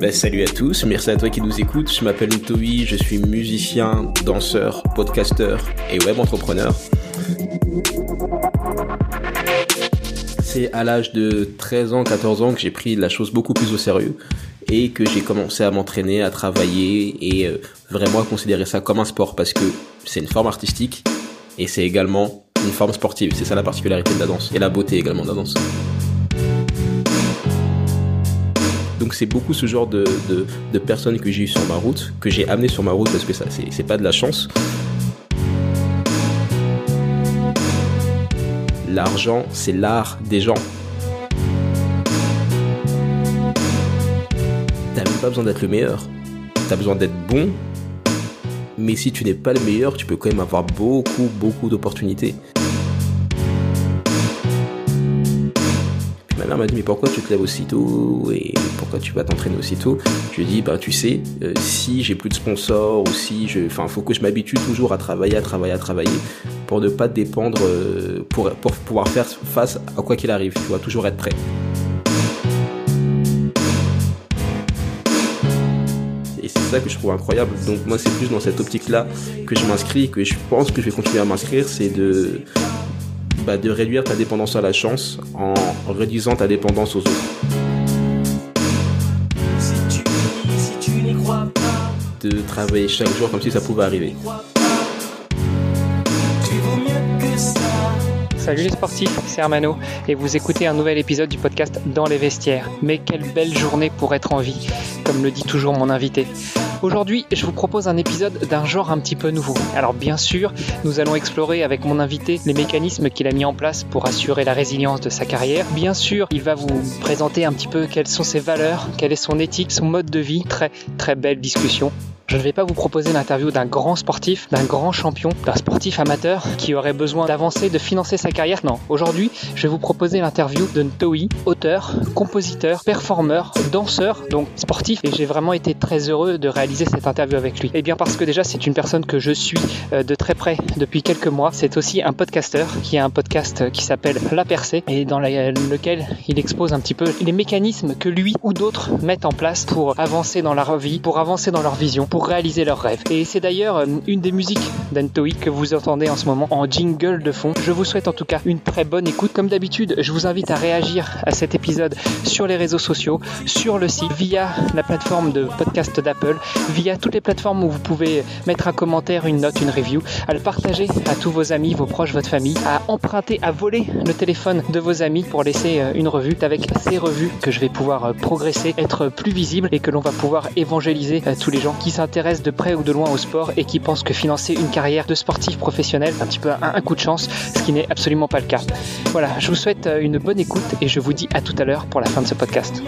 Ben, salut à tous, merci à toi qui nous écoutes. Je m'appelle Ntoui, je suis musicien, danseur, podcasteur et web entrepreneur. C'est à l'âge de 13 ans, 14 ans que j'ai pris la chose beaucoup plus au sérieux et que j'ai commencé à m'entraîner, à travailler et euh, vraiment à considérer ça comme un sport parce que c'est une forme artistique et c'est également une forme sportive. C'est ça la particularité de la danse et la beauté également de la danse. Donc c'est beaucoup ce genre de, personnes que j'ai eu sur ma route, que j'ai amené sur ma route parce que ça c'est pas de la chance. L'argent, c'est l'art des gens. T'as même pas besoin d'être le meilleur. T'as besoin d'être bon. Mais si tu n'es pas le meilleur, tu peux quand même avoir beaucoup, beaucoup d'opportunités. Ma m'a dit mais pourquoi tu te lèves aussitôt et pourquoi tu vas t'entraîner aussitôt? Je lui ai dit bah tu sais euh, si j'ai plus de sponsors ou si je enfin faut que je m'habitue toujours à travailler à travailler à travailler pour ne pas dépendre euh, pour pour pouvoir faire face à quoi qu'il arrive tu dois toujours être prêt. Et c'est ça que je trouve incroyable. Donc moi c'est plus dans cette optique là que je m'inscris que je pense que je vais continuer à m'inscrire c'est de bah, de réduire ta dépendance à la chance en réduisant ta dépendance aux autres. De travailler chaque jour comme si ça pouvait arriver. Salut les sportifs, c'est Armano et vous écoutez un nouvel épisode du podcast Dans les vestiaires. Mais quelle belle journée pour être en vie, comme le dit toujours mon invité. Aujourd'hui, je vous propose un épisode d'un genre un petit peu nouveau. Alors bien sûr, nous allons explorer avec mon invité les mécanismes qu'il a mis en place pour assurer la résilience de sa carrière. Bien sûr, il va vous présenter un petit peu quelles sont ses valeurs, quelle est son éthique, son mode de vie. Très très belle discussion. Je ne vais pas vous proposer l'interview d'un grand sportif, d'un grand champion, d'un sportif amateur qui aurait besoin d'avancer, de financer sa carrière. Non, aujourd'hui, je vais vous proposer l'interview de Ntoi, auteur, compositeur, performeur, danseur, donc sportif. Et j'ai vraiment été très heureux de réaliser cette interview avec lui. Et eh bien parce que déjà, c'est une personne que je suis euh, de très près depuis quelques mois. C'est aussi un podcasteur qui a un podcast qui s'appelle La Percée et dans lequel il expose un petit peu les mécanismes que lui ou d'autres mettent en place pour avancer dans leur vie, pour avancer dans leur vision réaliser leurs rêves. Et c'est d'ailleurs euh, une des musiques d'Antoi que vous entendez en ce moment en jingle de fond. Je vous souhaite en tout cas une très bonne écoute. Comme d'habitude, je vous invite à réagir à cet épisode sur les réseaux sociaux, sur le site, via la plateforme de podcast d'Apple, via toutes les plateformes où vous pouvez mettre un commentaire, une note, une review, à le partager à tous vos amis, vos proches, votre famille, à emprunter, à voler le téléphone de vos amis pour laisser euh, une revue. avec ces revues que je vais pouvoir euh, progresser, être plus visible et que l'on va pouvoir évangéliser tous les gens qui s'intéressent s'intéressent de près ou de loin au sport et qui pensent que financer une carrière de sportif professionnel, un petit peu un, coup de chance, ce qui n'est absolument pas le cas. Voilà, je vous souhaite euh, une bonne écoute et je vous dis à tout à l'heure pour la fin de ce podcast.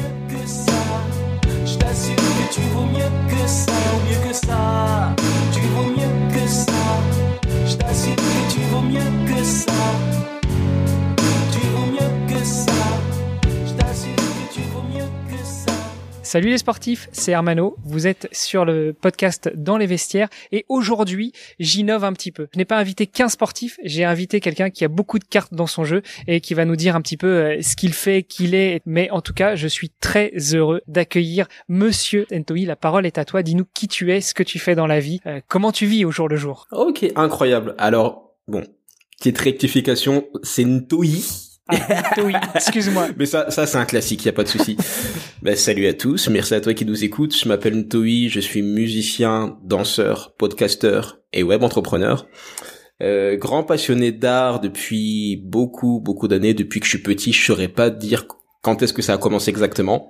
Salut les sportifs, c'est Hermano. Vous êtes sur le podcast Dans les vestiaires et aujourd'hui, j'innove un petit peu. Je n'ai pas invité qu'un sportif, j'ai invité quelqu'un qui a beaucoup de cartes dans son jeu et qui va nous dire un petit peu euh, ce qu'il fait, qu'il est. Mais en tout cas, je suis très heureux d'accueillir Monsieur Ntoi. La parole est à toi. Dis-nous qui tu es, ce que tu fais dans la vie, euh, comment tu vis au jour le jour. Ok, incroyable. Alors, bon, petite rectification, c'est Ntoi ah, oui, excuse-moi. Mais ça, ça c'est un classique, y a pas de souci. ben, salut à tous, merci à toi qui nous écoutes. Je m'appelle Ntoi, je suis musicien, danseur, podcasteur et web entrepreneur. Euh, grand passionné d'art depuis beaucoup beaucoup d'années. Depuis que je suis petit, je saurais pas dire quand est-ce que ça a commencé exactement.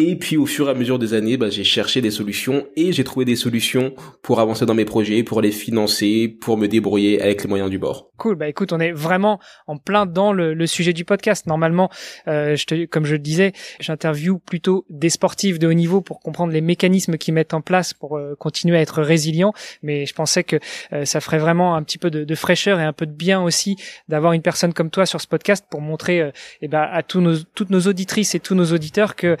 Et puis au fur et à mesure des années, bah, j'ai cherché des solutions et j'ai trouvé des solutions pour avancer dans mes projets, pour les financer, pour me débrouiller avec les moyens du bord. Cool, bah écoute, on est vraiment en plein dans le, sujet du podcast. Normalement, euh, je te, comme je le disais, j'interviewe plutôt des sportifs de haut niveau pour comprendre les mécanismes qu'ils mettent en place pour euh, continuer à être résilients. Mais je pensais que euh, ça ferait vraiment un petit peu de, fraîcheur et un peu de bien aussi d'avoir une personne comme toi sur ce podcast pour montrer eh ben, à tous nos, toutes nos auditrices et tous nos auditeurs que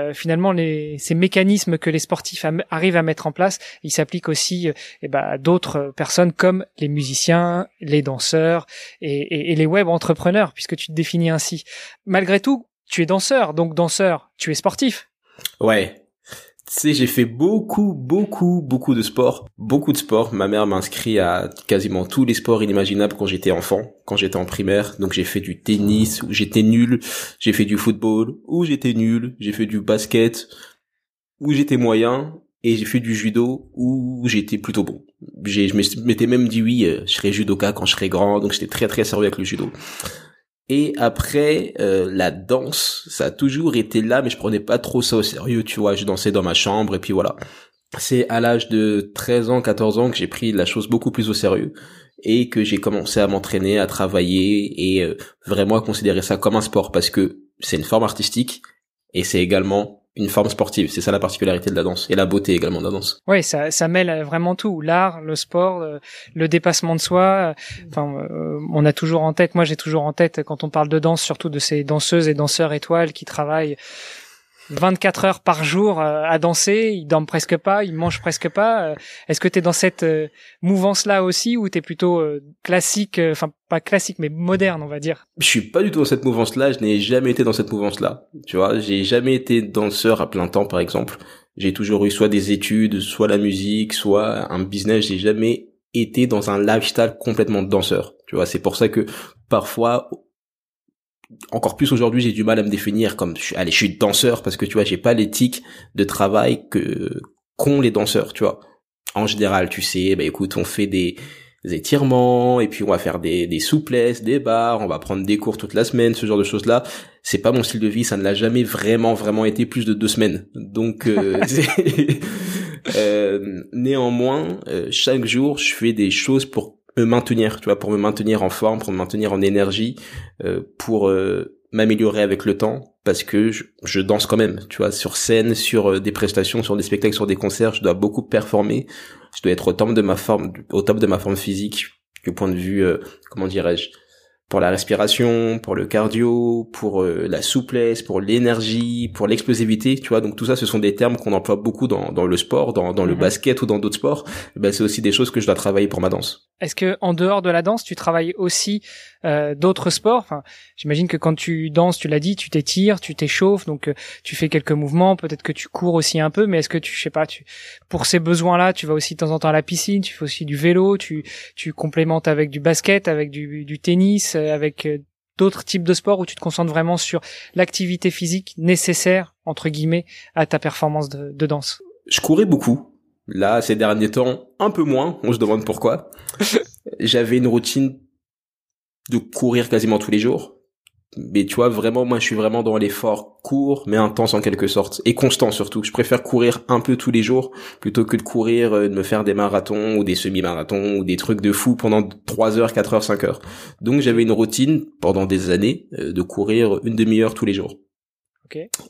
euh, finalement les, ces mécanismes que les sportifs arrivent à mettre en place, ils s'appliquent aussi euh, eh ben, à d'autres personnes comme les musiciens, les danseurs et, et les web entrepreneurs, puisque tu te définis ainsi. Malgré tout, tu es danseur, donc danseur, tu es sportif. Ouais, sais, j'ai fait beaucoup, beaucoup, beaucoup de sport. Beaucoup de sport. Ma mère m'a inscrit à quasiment tous les sports inimaginables quand j'étais enfant, quand j'étais en primaire. Donc j'ai fait du tennis, où j'étais nul. J'ai fait du football, où j'étais nul. J'ai fait du basket, où j'étais moyen. Et j'ai fait du judo, où j'étais plutôt bon. Je m'étais même dit oui, euh, je serai judoka quand je serai grand. Donc j'étais très, très sérieux avec le judo. Et après, euh, la danse, ça a toujours été là, mais je prenais pas trop ça au sérieux, tu vois. Je dansais dans ma chambre et puis voilà. C'est à l'âge de 13 ans, 14 ans que j'ai pris la chose beaucoup plus au sérieux et que j'ai commencé à m'entraîner, à travailler et euh, vraiment à considérer ça comme un sport parce que c'est une forme artistique et c'est également une forme sportive. C'est ça la particularité de la danse et la beauté également de la danse. Oui, ça, ça mêle vraiment tout, l'art, le sport, euh, le dépassement de soi. Enfin, euh, on a toujours en tête, moi j'ai toujours en tête quand on parle de danse, surtout de ces danseuses et danseurs étoiles qui travaillent 24 heures par jour euh, à danser, ils dorment presque pas, ils mangent presque pas. Euh, est-ce que tu es dans cette euh, mouvance-là aussi ou tu es plutôt classique, enfin pas classique mais moderne, on va dire? Je suis pas du tout dans cette mouvance-là, je n'ai jamais été dans cette mouvance-là. Tu vois, j'ai jamais été danseur à plein temps par exemple. J'ai toujours eu soit des études, soit la musique, soit un business, j'ai jamais été dans un lifestyle complètement danseur. Tu vois, c'est pour ça que parfois encore plus aujourd'hui, j'ai du mal à me définir comme, allez, je suis danseur parce que tu vois, j'ai pas l'éthique de travail que qu'ont les danseurs, tu vois. En général, tu sais, bah écoute, on fait des, étirements et puis on va faire des, des souplesses, des barres, on va prendre des cours toute la semaine, ce genre de choses là. C'est pas mon style de vie, ça ne l'a jamais vraiment vraiment été plus de deux semaines. Donc euh, euh, néanmoins, euh, chaque jour, je fais des choses pour me maintenir, tu vois, pour me maintenir en forme, pour me maintenir en énergie, euh, pour euh, m'améliorer avec le temps, parce que je, danse quand même, tu vois, sur scène, sur euh, des prestations, sur des spectacles, sur des concerts, je dois beaucoup performer, je dois être au top de ma forme, au top de ma forme physique, du point de vue, comment dirais-je, pour la respiration, pour le cardio, pour euh, la souplesse, pour l'énergie, pour l'explosivité, tu vois. Donc tout ça, ce sont des termes qu'on emploie beaucoup dans, dans le sport, dans, dans le mhm. basket ou dans d'autres sports. Ben, c'est aussi des choses que je dois travailler pour ma danse. Est-ce que en dehors de la danse, tu travailles aussi euh, d'autres sports enfin, J'imagine que quand tu danses, tu l'as dit, tu t'étires, tu t'échauffes, donc euh, tu fais quelques mouvements. Peut-être que tu cours aussi un peu, mais est-ce que tu, je sais pas, tu pour ces besoins-là, tu vas aussi de temps en temps à la piscine, tu fais aussi du vélo, tu tu complémentes avec du basket, avec du, du tennis euh, avec euh, d'autres types de sports où tu te concentres vraiment sur l'activité physique nécessaire, entre guillemets, à ta performance de, danse? Je courais beaucoup. Là, ces derniers temps, un peu moins. On se demande pourquoi. J'avais une routine de courir quasiment tous les jours. Mais tu vois vraiment moi je suis vraiment dans l'effort court mais intense en quelque sorte et constant surtout. Je préfère courir un peu tous les jours plutôt que de courir euh, de me faire des marathons ou des semi-marathons ou des trucs de fou pendant 3 heures 4 heures 5 heures. Donc j'avais une routine pendant des années euh, de courir une demi-heure tous les jours.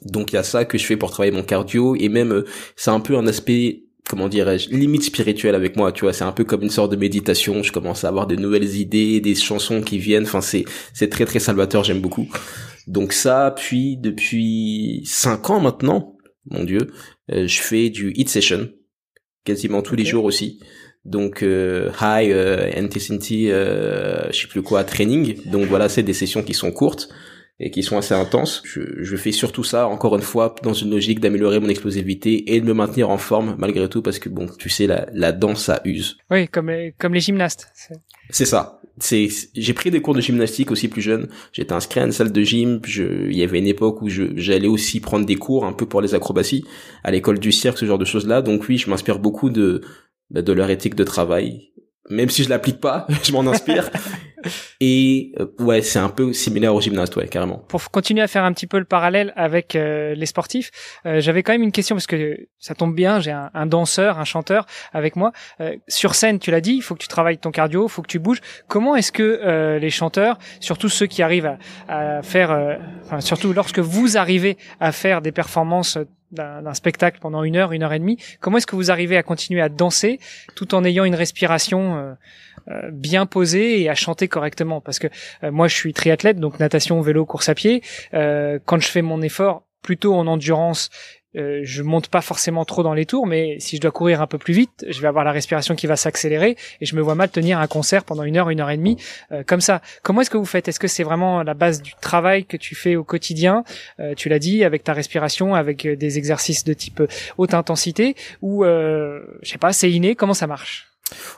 Donc il y a ça que je fais pour travailler mon cardio et même euh, c'est un peu un aspect comment dirais-je, limite spirituelle avec moi, tu vois, c'est un peu comme une sorte de méditation, je commence à avoir de nouvelles idées, des chansons qui viennent, enfin c'est c'est très très salvateur, j'aime beaucoup. Donc ça, puis depuis cinq ans maintenant, mon dieu, euh, je fais du hit session quasiment tous les jours aussi. Donc euh, high euh, intensity, euh, je sais plus quoi, training. Donc voilà, c'est des sessions qui sont courtes et qui sont assez intenses. Je, je, fais surtout ça, encore une fois, dans une logique d'améliorer mon explosivité et de me maintenir en forme malgré tout, parce que bon, tu sais, la, la danse, ça use. Oui, comme les, comme les gymnastes. C'est ça. C'est, j'ai pris des cours de gymnastique aussi plus jeune. J'étais inscrit à une salle de gym. Je, il y avait une époque où je, j'allais aussi prendre des cours un peu pour les acrobaties à l'école du cirque, ce genre de choses là. Donc oui, je m'inspire beaucoup de, de leur éthique de travail. Même si je l'applique pas, je m'en inspire. Et euh, ouais, c'est un peu similaire au gymnaste, ouais, carrément. Pour continuer à faire un petit peu le parallèle avec euh, les sportifs, euh, j'avais quand même une question parce que ça tombe bien, j'ai un, un, danseur, un chanteur avec moi. sur scène, tu l'as dit, il faut que tu travailles ton cardio, il faut que tu bouges. Comment est-ce que les chanteurs, surtout ceux qui arrivent à, à faire, enfin, surtout lorsque vous arrivez à faire des performances d'un spectacle pendant une heure, une heure et demie, comment est-ce que vous arrivez à continuer à danser tout en ayant une respiration euh, bien posé et à chanter correctement? Parce que euh, moi je suis triathlète donc natation vélo course à pied. Euh, quand je fais mon effort plutôt en endurance euh, je monte pas forcément trop dans les tours, mais si je dois courir un peu plus vite, je vais avoir la respiration qui va s'accélérer et je me vois mal tenir un concert pendant une heure, une heure et demie euh, comme ça. Comment est-ce que vous faites? Est-ce que c'est vraiment la base du travail que tu fais au quotidien? Euh, Tu l'as dit avec ta respiration, avec des exercices de type haute intensité, ou je sais pas, c'est inné? Comment ça marche?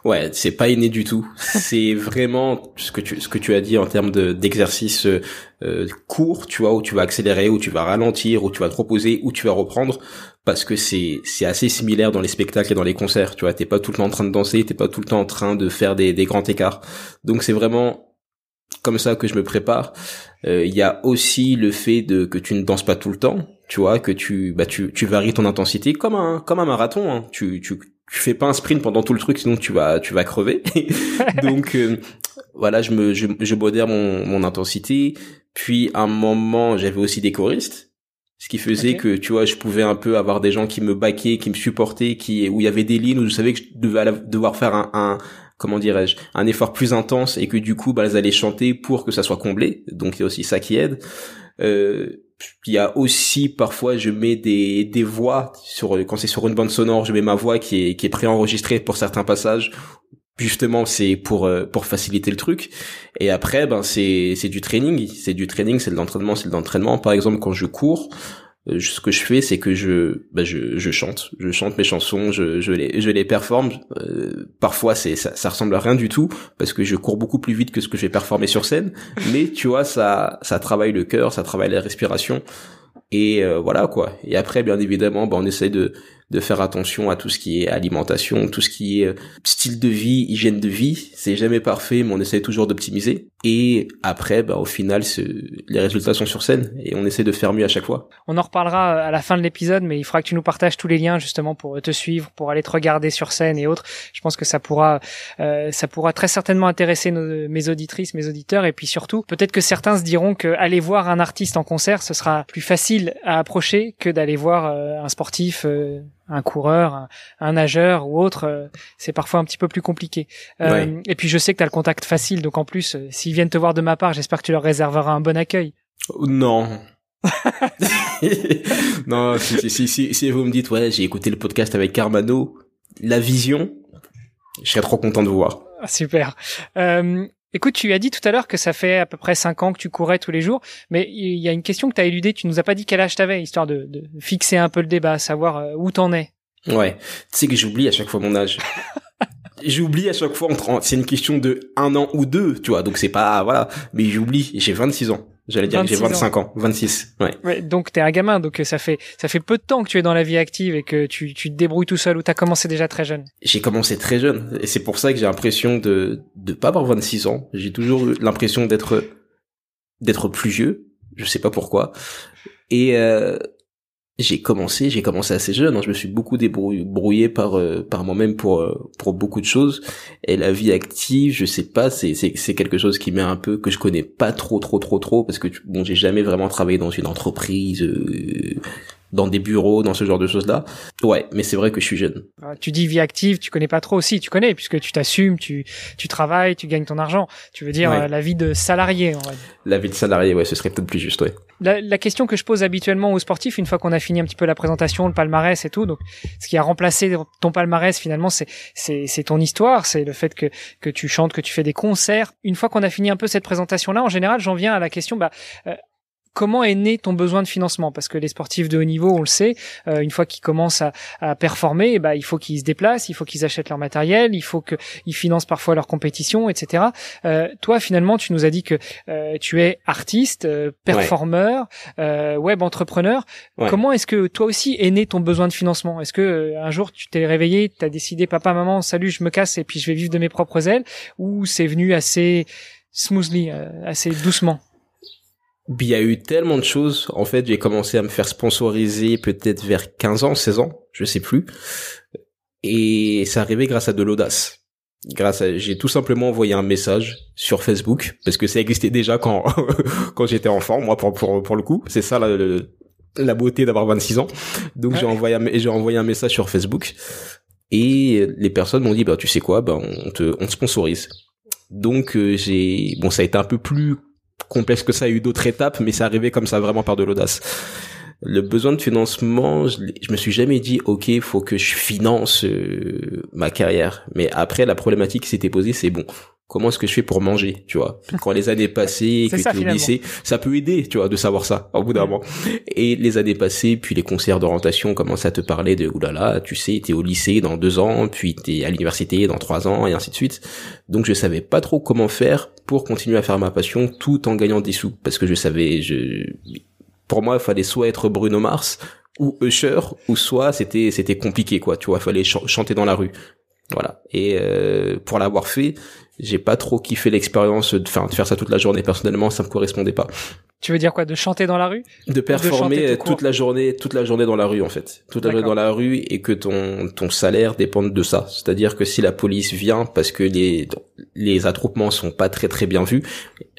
Ouais, c'est pas inné du tout. C'est vraiment ce que tu ce que tu as dit en termes de d'exercice euh, court, tu vois, où tu vas accélérer, où tu vas ralentir, où tu vas te reposer, où tu vas reprendre, parce que c'est c'est assez similaire dans les spectacles et dans les concerts. Tu vois, t'es pas tout le temps en train de danser, t'es pas tout le temps en train de faire des des grands écarts. Donc c'est vraiment comme ça que je me prépare. Euh, il y a aussi le fait de que tu ne danses pas tout le temps, tu vois, que tu bah tu tu varies ton intensité comme un comme un marathon. Hein. Tu tu tu fais pas un sprint pendant tout le truc sinon tu vas tu vas crever. Donc euh, voilà je me je, je modère mon mon intensité. Puis à un moment j'avais aussi des choristes. Ce qui faisait que tu vois je pouvais un peu avoir des gens qui me baquaient qui me supportaient qui où il y avait des lignes où je savais que je devais devoir faire un, un comment dirais-je un effort plus intense et que du coup bah elles allaient chanter pour que ça soit comblé. Donc il y a aussi ça qui aide. Euh, il y a aussi parfois je mets des des voix sur quand c'est sur une bande sonore je mets ma voix qui est qui est préenregistrée pour certains passages. Justement c'est pour euh, pour faciliter le truc. Et après ben c'est c'est du training. C'est du training c'est de l'entraînement c'est de l'entraînement. Par exemple quand je cours ce que je fais c'est que je bah je, je chante. Je chante mes chansons je je les je les performe. Euh, parfois c'est ça, ça ressemble à rien du tout parce que je cours beaucoup plus vite que ce que je vais performer sur scène. Mais tu vois ça ça travaille le cœur ça travaille la respiration. Et euh, voilà quoi. Et après bien évidemment bah, on essaie de de faire attention à tout ce qui est alimentation, tout ce qui est euh, style de vie, hygiène de vie. C'est jamais parfait, mais on essaie toujours d'optimiser. Et après, bah, au final, les résultats sont sur scène et on essaie de faire mieux à chaque fois. On en reparlera à la fin de l'épisode, mais il faudra que tu nous partages tous les liens justement pour te suivre, pour aller te regarder sur scène et autres. Je pense que ça pourra, euh, ça pourra très certainement intéresser mes auditrices, mes auditeurs, et puis surtout, peut-être que certains se diront que aller voir un artiste en concert, ce sera plus facile à approcher que d'aller voir euh, un sportif un coureur, un, nageur ou autre, euh, c'est parfois un petit peu plus compliqué. Euh, et puis je sais que tu as le contact facile, donc en plus, euh, s'ils viennent te voir de ma part, j'espère que tu leur réserveras un bon accueil. Non. non, si, si, si, si, vous me dites, ouais, j'ai écouté le podcast avec Carmano, la vision, je serais trop content de vous voir. Ah, super. Euh, Écoute, tu as dit tout à l'heure que ça fait à peu près cinq ans que tu courais tous les jours, mais il y a une question que tu as éludée, tu nous as pas dit quel âge t'avais, histoire de, de, fixer un peu le débat, savoir euh, où t'en es. Ouais, tu sais que j'oublie à chaque fois mon âge. j'oublie à chaque fois, c'est une question de un an ou deux, tu vois, donc c'est pas, voilà, mais j'oublie, j'ai 26 ans. J'allais dire j'ai 25 ans. 26. Ouais. ouais donc t'es un gamin, donc ça fait ça fait peu de temps que tu es dans la vie active et que tu, tu te débrouilles tout seul ou t'as commencé déjà très jeune? J'ai commencé très jeune et c'est pour ça que j'ai l'impression de de pas avoir 26 ans. J'ai toujours l'impression d'être d'être plus vieux. Je sais pas pourquoi. Et euh, j'ai commencé, j'ai commencé assez jeune. Hein. Je me suis beaucoup débrouillé par euh, par moi-même pour euh, pour beaucoup de choses. Et la vie active, je sais pas, c'est quelque chose qui met un peu que je connais pas trop trop trop trop parce que bon, j'ai jamais vraiment travaillé dans une entreprise. Euh, dans des bureaux, dans ce genre de choses-là. Ouais, mais c'est vrai que je suis jeune. Ah, tu dis vie active, tu connais pas trop aussi, tu connais puisque tu t'assumes, tu tu travailles, tu gagnes ton argent. Tu veux dire euh, la vie de salarié, La vie de salarié, ouais, ce serait peut-être plus juste, ouais. La, la, question que je pose habituellement aux sportifs, une fois qu'on a fini un petit peu la présentation, le palmarès et tout, donc ce qui a remplacé ton palmarès finalement, c'est c'est c'est ton histoire, c'est le fait que que tu chantes, que tu fais des concerts. Une fois qu'on a fini un peu cette présentation-là, en général, j'en viens à la question, bah euh, comment est né ton besoin de financement? Parce que les sportifs de haut niveau, on le sait, euh, une fois qu'ils commencent à, à performer, bah, il faut qu'ils se déplacent, il faut qu'ils achètent leur matériel, il faut qu'ils financent parfois leur compétition, etc. Euh, toi, finalement, tu nous as dit que euh, tu es artiste, euh, performeur, euh, web entrepreneur. Comment est-ce que toi aussi est né ton besoin de financement? Est-ce que un jour tu t'es réveillé, tu as décidé, papa, maman, salut, je me casse et puis je vais vivre de mes propres ailes, ou c'est venu assez smoothly, assez doucement? Il y a eu tellement de choses. En fait, j'ai commencé à me faire sponsoriser peut-être vers 15 ans, 16 ans, je sais plus. Et c'est arrivé grâce à de l'audace. Grâce à, j'ai tout simplement envoyé un message sur Facebook parce que ça existait déjà quand quand j'étais enfant, moi pour pour pour le coup. C'est ça la, la beauté d'avoir 26 ans. Donc j'ai envoyé j'ai envoyé un message sur Facebook et les personnes m'ont dit bah tu sais quoi, bah on te on te sponsorise. Donc euh, j'ai bon ça a été un peu plus complexe que ça, il y a eu d'autres étapes, mais c'est arrivé comme ça vraiment par de l'audace. le besoin de financement, je, me suis jamais dit ok, faut que je finance euh, ma carrière. Mais après, la problématique qui s'était posée, c'est bon, comment est-ce que je fais pour manger, tu vois Quand les années passées, que tu au lycée, ça peut aider, tu vois, de savoir ça au bout d'un moment. Et les années passées, puis les conseillers d'orientation commencent à te parler de oulala, tu sais, t'es au lycée dans deux ans, puis t'es à l'université dans trois ans, et ainsi de suite. Donc je savais pas trop comment faire pour continuer à faire ma passion tout en gagnant des sous, parce que je savais, je pour moi, il fallait soit être Bruno Mars ou Usher, ou soit c'était c'était compliqué quoi. Tu vois, il fallait chanter dans la rue. Voilà. Et euh, pour l'avoir fait, j'ai pas trop kiffé l'expérience de, de faire ça toute la journée. Personnellement, ça me correspondait pas. Tu veux dire quoi De chanter dans la rue? De performer toute la journée, toute la journée dans la rue en fait, toute la journée dans la rue et que ton ton salaire dépende de ça. C'est-à-dire que si la police vient parce que les les attroupements sont pas très très bien vus,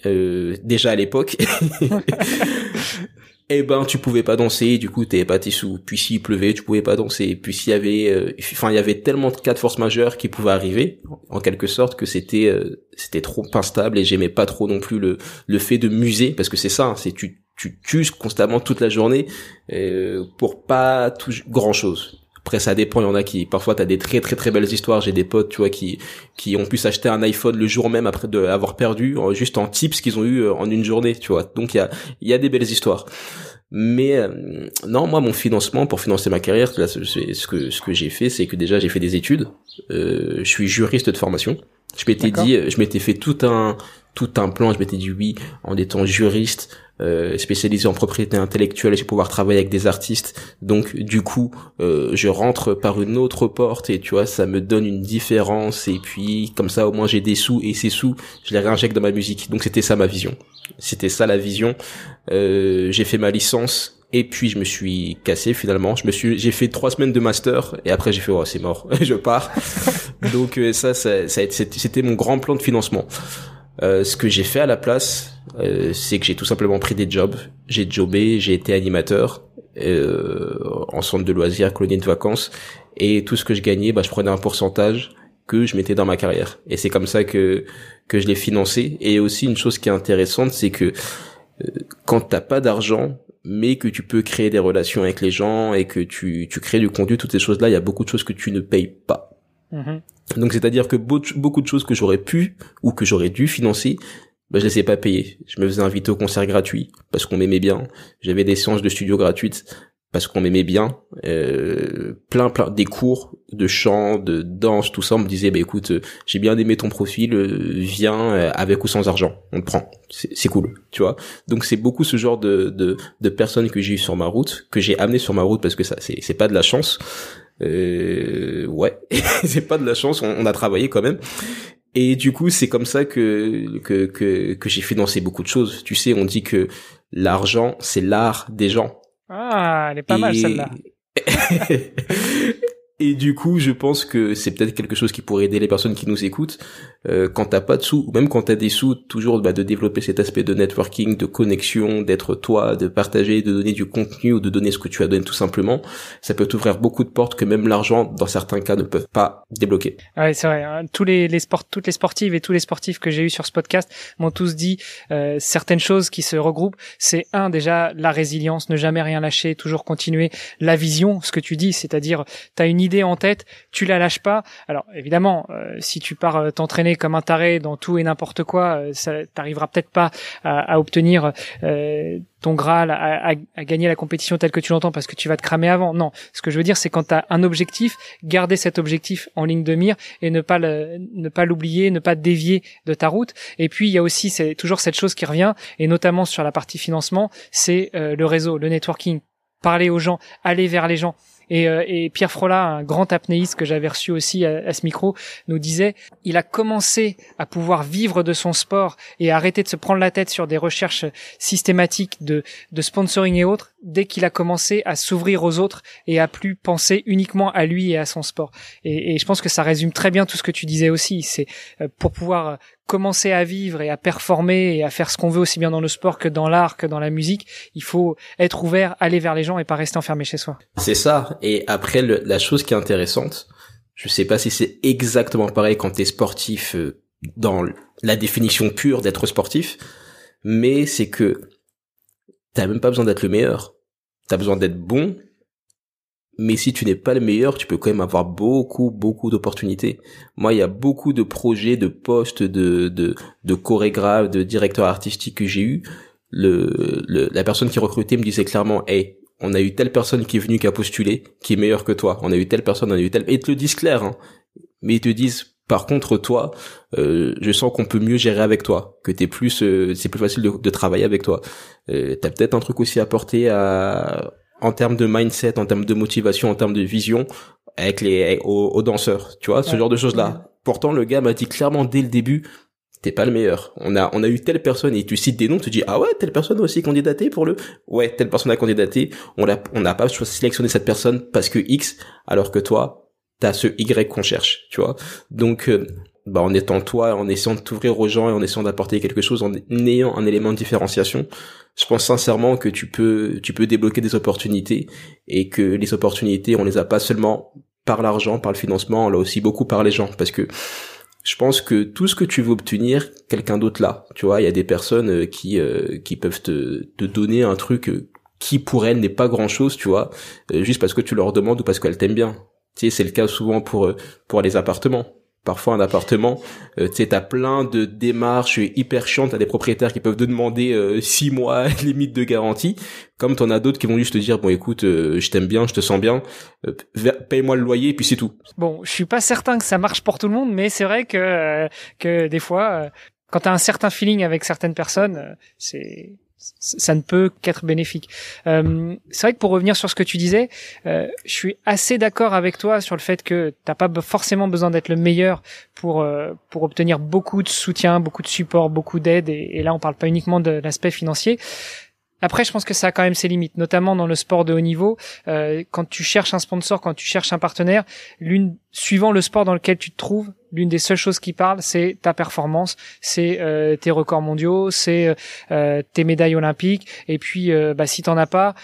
euh, déjà à l'époque, eh ben tu pouvais pas danser, du coup t'avais pas tes sous. Puis s'il pleuvait, tu pouvais pas danser. Puis s'il y avait, euh, enfin il y avait tellement de cas de force majeure qui pouvaient arriver, en quelque sorte, que c'était euh, c'était trop instable et j'aimais pas trop non plus le le fait de muser parce que c'est ça, hein, c'est tu tu tues constamment toute la journée euh, pour pas tout grand chose. Après, ça dépend. Il y en a qui, parfois, t'as des très très très belles histoires. J'ai des potes, tu vois, qui qui ont pu s'acheter un iPhone le jour même après de l'avoir perdu, juste en tips qu'ils ont eu euh, en une journée, tu vois. Donc il y a il y a des belles histoires. Mais euh, non, moi, mon financement pour financer ma carrière, là, ce que ce que j'ai fait, c'est que déjà j'ai fait des études. Euh, je suis juriste de formation. Je m'étais dit, je m'étais fait tout un tout un plan. Je m'étais dit oui, en étant juriste, euh, spécialisé en propriété intellectuelle, je vais pouvoir travailler avec des artistes. Donc du coup, euh, je rentre par une autre porte et tu vois, ça me donne une différence. Et puis comme ça, au moins j'ai des sous et ces sous, je les réinjecte dans ma musique. Donc c'était ça ma vision. C'était ça la vision. Euh, j'ai fait ma licence et puis je me suis cassé finalement. Je me suis, j'ai fait trois semaines de master et après j'ai fait oh c'est mort, je pars. Donc euh, ça, ça, ça c'était mon grand plan de financement. Euh, ce que j'ai fait à la place, euh, c'est que j'ai tout simplement pris des jobs. J'ai jobé, j'ai été animateur euh, en centre de loisirs, colonie de vacances, et tout ce que je gagnais, bah, je prenais un pourcentage que je mettais dans ma carrière. Et c'est comme ça que que je l'ai financé. Et aussi une chose qui est intéressante, c'est que euh, quand t'as pas d'argent, mais que tu peux créer des relations avec les gens et que tu, tu crées du contenu, toutes ces choses-là, il y a beaucoup de choses que tu ne payes pas. Mm-hmm. Donc c'est-à-dire que beaucoup de choses que j'aurais pu ou que j'aurais dû financer, bah, je les ai pas payées. Je me faisais inviter au concert gratuit parce qu'on m'aimait bien. J'avais des séances de studio gratuites parce qu'on m'aimait bien. Euh, plein plein des cours de chant, de danse, tout ça. On me disait bah écoute, j'ai bien aimé ton profil, euh, viens euh, avec ou sans argent, on te prend. C'est cool, tu vois. Donc c'est beaucoup ce genre de, de, de personnes que j'ai eu sur ma route, que j'ai amené sur ma route parce que ça c'est pas de la chance euh, ouais, c'est pas de la chance, on, a travaillé quand même. Et du coup, c'est comme ça que que que, que j'ai financé beaucoup de choses. Tu sais, on dit que l'argent, c'est l'art des gens. Ah, elle est pas mal celle-là. Et du coup, je pense que c'est peut-être quelque chose qui pourrait aider les personnes qui nous écoutent. Euh, quand t'as pas de sous, ou même quand t'as des sous, toujours bah, de développer cet aspect de networking, de connexion, d'être toi, de partager, de donner du contenu ou de donner ce que tu as donné tout simplement. Ça peut t'ouvrir beaucoup de portes que même l'argent, dans certains cas, ne peuvent pas débloquer. Ouais, c'est vrai. Hein. Tous les, les sports, toutes les sportives et tous les sportifs que j'ai eu sur ce podcast m'ont tous dit euh, certaines choses qui se regroupent. C'est un déjà la résilience, ne jamais rien lâcher, toujours continuer, la vision, ce que tu dis, c'est-à-dire t'as une idée en tête, tu la lâches pas. Alors évidemment, euh, si tu pars euh, t'entraîner comme un taré dans tout et n'importe quoi, euh, ça t'arrivera peut-être pas à, obtenir ton Graal, à, gagner la compétition telle que tu l'entends parce que tu vas te cramer avant. Non, ce que je veux dire, c'est quand tu as un objectif, garder cet objectif en ligne de mire et ne pas ne pas l'oublier, ne pas dévier de ta route. Et puis il y a aussi c'est toujours cette chose qui revient et notamment sur la partie financement, c'est le réseau, le networking parler aux gens, aller vers les gens. Et, euh, et, Pierre Frola, un grand apnéiste que j'avais reçu aussi à, ce micro, nous disait il a commencé à pouvoir vivre de son sport et arrêter de se prendre la tête sur des recherches systématiques de, de sponsoring et autres dès qu'il a commencé à s'ouvrir aux autres et à plus penser uniquement à lui et à son sport. Et, et, je pense que ça résume très bien tout ce que tu disais aussi. C'est euh, pour pouvoir commencer à vivre et à performer et à faire ce qu'on veut aussi bien dans le sport que dans l'art que dans la musique, il faut être ouvert, aller vers les gens et pas rester enfermé chez soi. C'est ça. Et après, la chose qui est intéressante, je sais pas si c'est exactement pareil quand t'es sportif euh, dans la définition pure d'être sportif, mais c'est que t'as même pas besoin d'être le meilleur. t'as besoin d'être bon, mais si tu n'es pas le meilleur, tu peux quand même avoir beaucoup, beaucoup d'opportunités. Moi, il y a beaucoup de projets, de postes, de, de, de chorégraphe, de directeur artistique que j'ai eu. Le, le, la personne qui recrutait me disait clairement, hey, on a eu telle personne qui est venue, qui a postulé, qui est meilleure que toi. On a eu telle personne, on a eu telle... Et ils te le disent clair, hein. Mais ils te disent, par contre, toi, euh, je sens qu'on peut mieux gérer avec toi, que t'es plus, euh, c'est plus facile de, de, travailler avec toi. Euh, T'as peut-être un truc aussi à apporter à, en termes de mindset, en termes de motivation, en termes de vision avec les aux, danseurs, tu vois, ce genre de choses là. Pourtant le gars m'a dit clairement dès le début t'es pas le meilleur. On a on a eu telle personne et tu cites des noms, tu dis ah ouais telle personne a aussi candidaté pour le ouais telle personne a candidaté. On l'a on n'a pas sélectionné cette personne parce que X alors que toi t'as ce Y qu'on cherche, tu vois. Donc euh, bah en étant toi, en essayant de t'ouvrir aux gens et en essayant d'apporter quelque chose, en ayant un élément de différenciation, je pense sincèrement que tu peux tu peux débloquer des opportunités et que les opportunités on les a pas seulement par l'argent, par le financement, on l'a aussi beaucoup par les gens parce que je pense que tout ce que tu veux obtenir, quelqu'un d'autre là. Tu vois, il y a des personnes euh, qui euh, qui peuvent te, te donner un truc euh, qui pour elles n'est pas grand chose, tu vois, juste parce que tu leur demandes ou parce qu'elles t'aiment bien. Tu sais, c'est le cas souvent pour pour les appartements parfois un appartement, euh, tu sais, t'as plein de démarches hyper chiantes, t'as des propriétaires qui peuvent te demander euh, six mois limite de garantie, comme t'en as d'autres qui vont juste te dire bon écoute, euh, je t'aime bien, je te sens bien, euh, paye-moi le loyer et puis c'est tout. Bon, je suis pas certain que ça marche pour tout le monde, mais c'est vrai que que des fois, quand t'as un certain feeling avec certaines personnes, c'est ça ne peut qu'être bénéfique. Euh, c'est vrai que pour revenir sur ce que tu disais, euh, je suis assez d'accord avec toi sur le fait que t'as pas forcément besoin d'être le meilleur pour euh, pour obtenir beaucoup de soutien, beaucoup de support, beaucoup d'aide. Et, et, là, on parle pas uniquement de l'aspect financier. Après, je pense que ça a quand même ses limites, notamment dans le sport de haut niveau. Euh, quand tu cherches un sponsor, quand tu cherches un partenaire, l'une suivant le sport dans lequel tu te trouves, l'une des seules choses qui parle, c'est ta performance, c'est euh, tes records mondiaux, c'est euh, tes médailles olympiques. Et puis, euh, bah, si t'en as pas,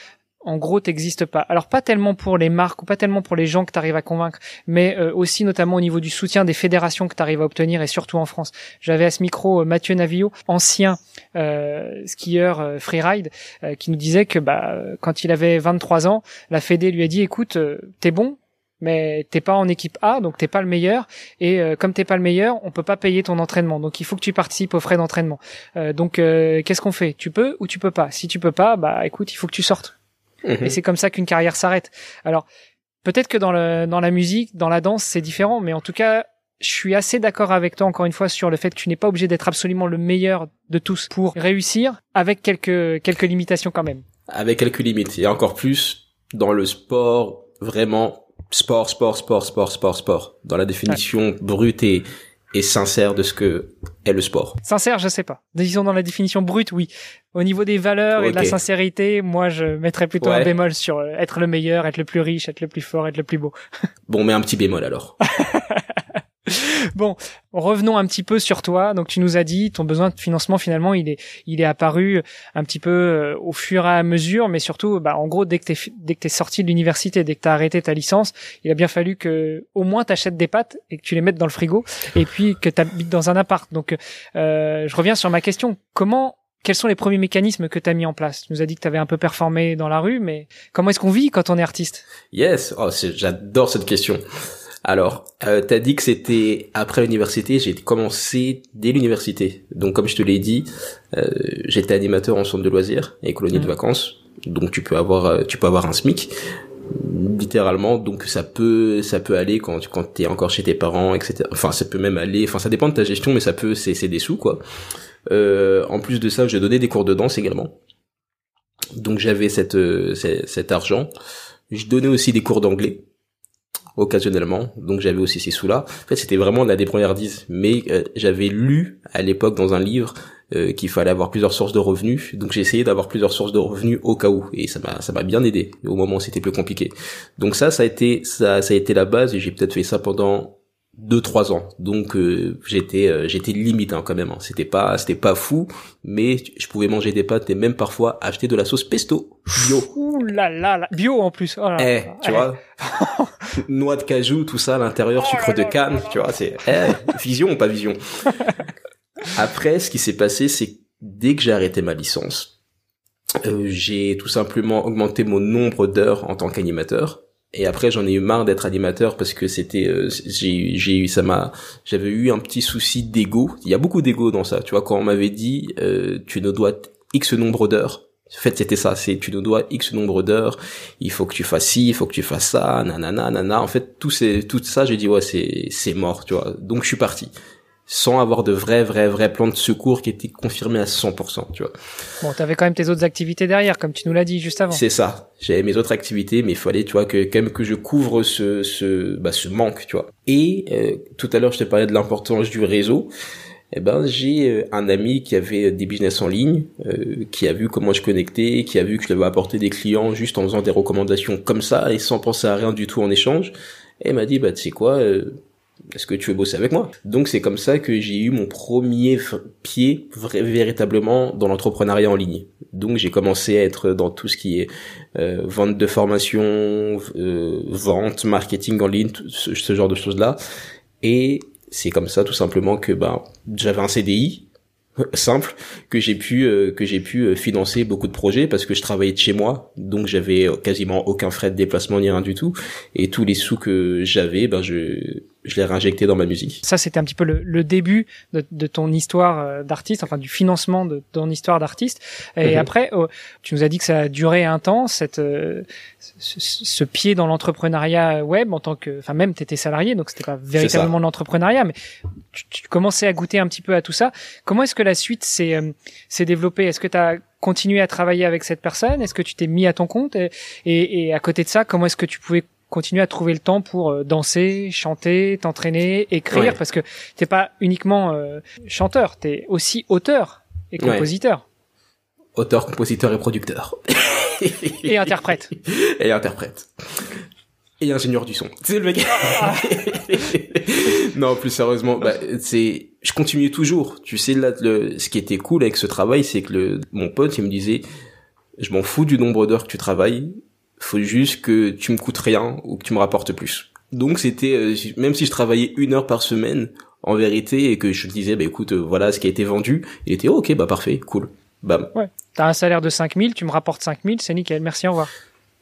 en gros, t'existes pas. Alors pas tellement pour les marques ou pas tellement pour les gens que tu arrives à convaincre, mais euh, aussi notamment au niveau du soutien des fédérations que tu arrives à obtenir et surtout en France. J'avais à ce micro euh, Mathieu Navillot, ancien euh, skieur euh, freeride, qui nous disait que bah quand il avait 23 ans, la Fédé lui a dit écoute, t'es bon, mais t'es pas en équipe A, donc t'es pas le meilleur. Et comme t'es pas le meilleur, on peut pas payer ton entraînement. Donc il faut que tu participes aux frais d'entraînement. donc qu'est-ce qu'on fait? Tu peux ou tu peux pas? Si tu peux pas, bah écoute, il faut que tu sortes. Et mhm. c'est comme ça qu'une carrière s'arrête. Alors, peut-être que dans, le, dans la musique, dans la danse, c'est différent, mais en tout cas, je suis assez d'accord avec toi encore une fois sur le fait que tu n'es pas obligé d'être absolument le meilleur de tous pour réussir, avec quelques quelques limitations quand même. Avec quelques limites et encore plus dans le sport vraiment sport sport sport sport sport sport dans la définition brute et et sincère de ce que est le sport Sincère, je sais pas. Disons dans la définition brute, oui. Au niveau des valeurs et de la sincérité, moi, je mettrais plutôt un bémol sur euh, être le meilleur, être le plus riche, être le plus fort, être le plus beau. bon, mais un petit bémol alors. bon, revenons un petit peu sur toi. Donc tu nous as dit ton besoin de financement finalement il est il est apparu un petit peu euh, au fur et à mesure, mais surtout bah en gros dès que t'es dès que t'es sorti de l'université, dès que t'as arrêté ta licence, il a bien fallu que au moins t'achètes des pâtes et que tu les mettes dans le frigo et puis que t'habites dans un appart. Donc euh, je reviens sur ma question. Comment quels sont les premiers mécanismes que tu as mis en place? Tu nous as dit que tu avais un peu performé dans la rue, mais comment est-ce qu'on vit quand on est artiste? Yes, oh, j'adore cette question. Alors, euh, t'as dit que c'était après l'université. J'ai commencé dès l'université. Donc, comme je te l'ai dit, euh, j'étais animateur en centre de loisirs et colonie de mmh. vacances. Donc, tu peux avoir, euh, tu peux avoir un SMIC littéralement donc ça peut ça peut aller quand quand t'es encore chez tes parents etc enfin ça peut même aller enfin ça dépend de ta gestion mais ça peut c'est c'est des sous quoi euh, en plus de ça je donnais des cours de danse également donc j'avais cette, euh, cet argent je donnais aussi des cours d'anglais occasionnellement. Donc j'avais aussi ces sous-là. En fait, c'était vraiment la des premières dix. Mais euh, j'avais lu à l'époque dans un livre euh, qu'il fallait avoir plusieurs sources de revenus. Donc j'ai essayé d'avoir plusieurs sources de revenus au cas où. Et ça m'a ça m'a bien aidé au moment où c'était plus compliqué. Donc ça, ça a été ça, ça a été la base. Et j'ai peut-être fait ça pendant deux trois ans. Donc euh, j'étais euh, j'étais limite hein, quand même hein. c'était pas c'était pas fou mais je pouvais manger des pâtes et même parfois acheter de la sauce pesto. Bio. Ouh là là, bio en plus. Oh eh tu vois. Noix de cajou tout ça à l'intérieur oh sucre de canne tu vois c'est eh, vision ou pas vision. Après ce qui s'est passé c'est dès que j'ai arrêté ma licence euh, j'ai tout simplement augmenté mon nombre d'heures en tant qu'animateur. Et après, j'en ai eu marre d'être animateur parce que c'était, euh, j'ai, j'ai eu, ça m'a, j'avais eu un petit souci d'ego. Il y a beaucoup d'ego dans ça. Tu vois, quand on m'avait dit, euh, tu ne dois X nombre d'heures. En fait, c'était ça. C'est, tu ne dois X nombre d'heures. Il faut que tu fasses ci, il faut que tu fasses ça, nanana, nanana. En fait, tout c'est, tout ça, j'ai dit, ouais, c'est, c'est mort, tu vois. Donc, je suis parti sans avoir de vrais, vrais, vrais plans de secours qui étaient confirmés à 100%, tu vois. Bon, t'avais quand même tes autres activités derrière, comme tu nous l'as dit juste avant. C'est ça. J'avais mes autres activités, mais il fallait, tu vois, que quand même que je couvre ce, ce, bah, ce manque, tu vois. Et euh, tout à l'heure, je te parlais de l'importance du réseau. Eh ben, j'ai euh, un ami qui avait des business en ligne, euh, qui a vu comment je connectais, qui a vu que je lui avais apporté des clients juste en faisant des recommandations comme ça et sans penser à rien du tout en échange. Et il m'a dit, bah, tu sais quoi, est-ce que tu veux bosser avec moi? Donc c'est comme ça que j'ai eu mon premier pied véritablement dans l'entrepreneuriat en ligne. Donc j'ai commencé à être dans tout ce qui est euh, vente de formation, euh, vente, marketing en ligne, ce, genre de choses-là. Et c'est comme ça tout simplement que ben j'avais un CDI simple que j'ai pu euh, que j'ai pu euh, financer beaucoup de projets parce que je travaillais de chez moi donc j'avais quasiment aucun frais de déplacement ni rien du tout et tous les sous que j'avais ben je je l'ai réinjecté dans ma musique. Ça, c'était un petit peu le, le début de, de, ton histoire euh, d'artiste, enfin du financement de ton histoire d'artiste. Et mhm. après, oh, tu nous as dit que ça a duré un temps, cette, ce, ce, pied dans l'entrepreneuriat web en tant que, enfin même t'étais salarié, donc c'était pas véritablement l'entrepreneuriat, mais tu, tu, commençais à goûter un petit peu à tout ça. Comment est-ce que la suite s'est euh, s'est développée? Est-ce que tu as continué à travailler avec cette personne? Est-ce que tu t'es mis à ton compte? Et, et, et à côté de ça, comment est-ce que tu pouvais continuer à trouver le temps pour euh, danser, chanter, t'entraîner, écrire, parce que t'es pas uniquement euh, chanteur, t'es aussi auteur et compositeur. Auteur, compositeur et producteur. et interprète. Et interprète. Et ingénieur du son. C'est le mec. Ah. non, plus sérieusement, bah, c'est, je continue toujours. Tu sais, là, le, ce qui était cool avec ce travail, c'est que le, mon pote, il me disait, je m'en fous du nombre d'heures que tu travailles, faut juste que tu me coûtes rien ou que tu me rapportes plus. Donc c'était euh, même si je travaillais une heure par semaine en vérité et que je disais bah écoute euh, voilà ce qui a été vendu, il était oh, ok bah parfait cool bam. Ouais. T'as un salaire de 5000, tu me rapportes 5000, c'est nickel, merci au revoir.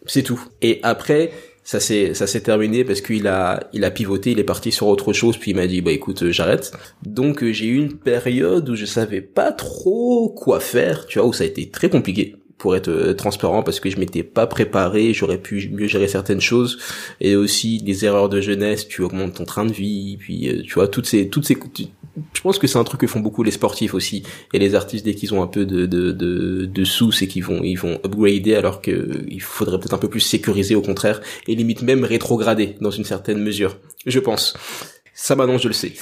C'est tout. Et après ça s'est ça s'est terminé parce qu'il a il a pivoté, il est parti sur autre chose puis il m'a dit bah écoute euh, j'arrête. Donc j'ai eu une période où je savais pas trop quoi faire, tu vois où ça a été très compliqué pour être euh, transparent parce que je m'étais pas préparé, j'aurais pu mieux gérer certaines choses et aussi des erreurs de jeunesse, tu augmentes ton train de vie, puis euh, tu vois toutes ces toutes ces je pense que c'est un truc que font beaucoup les sportifs aussi et les artistes dès qu'ils ont un peu de de de, sous c'est qu'ils vont ils vont upgrader alors que il faudrait peut-être un peu plus sécuriser au contraire et limite même rétrograder dans une certaine mesure, je pense. Ça maintenant je le sais.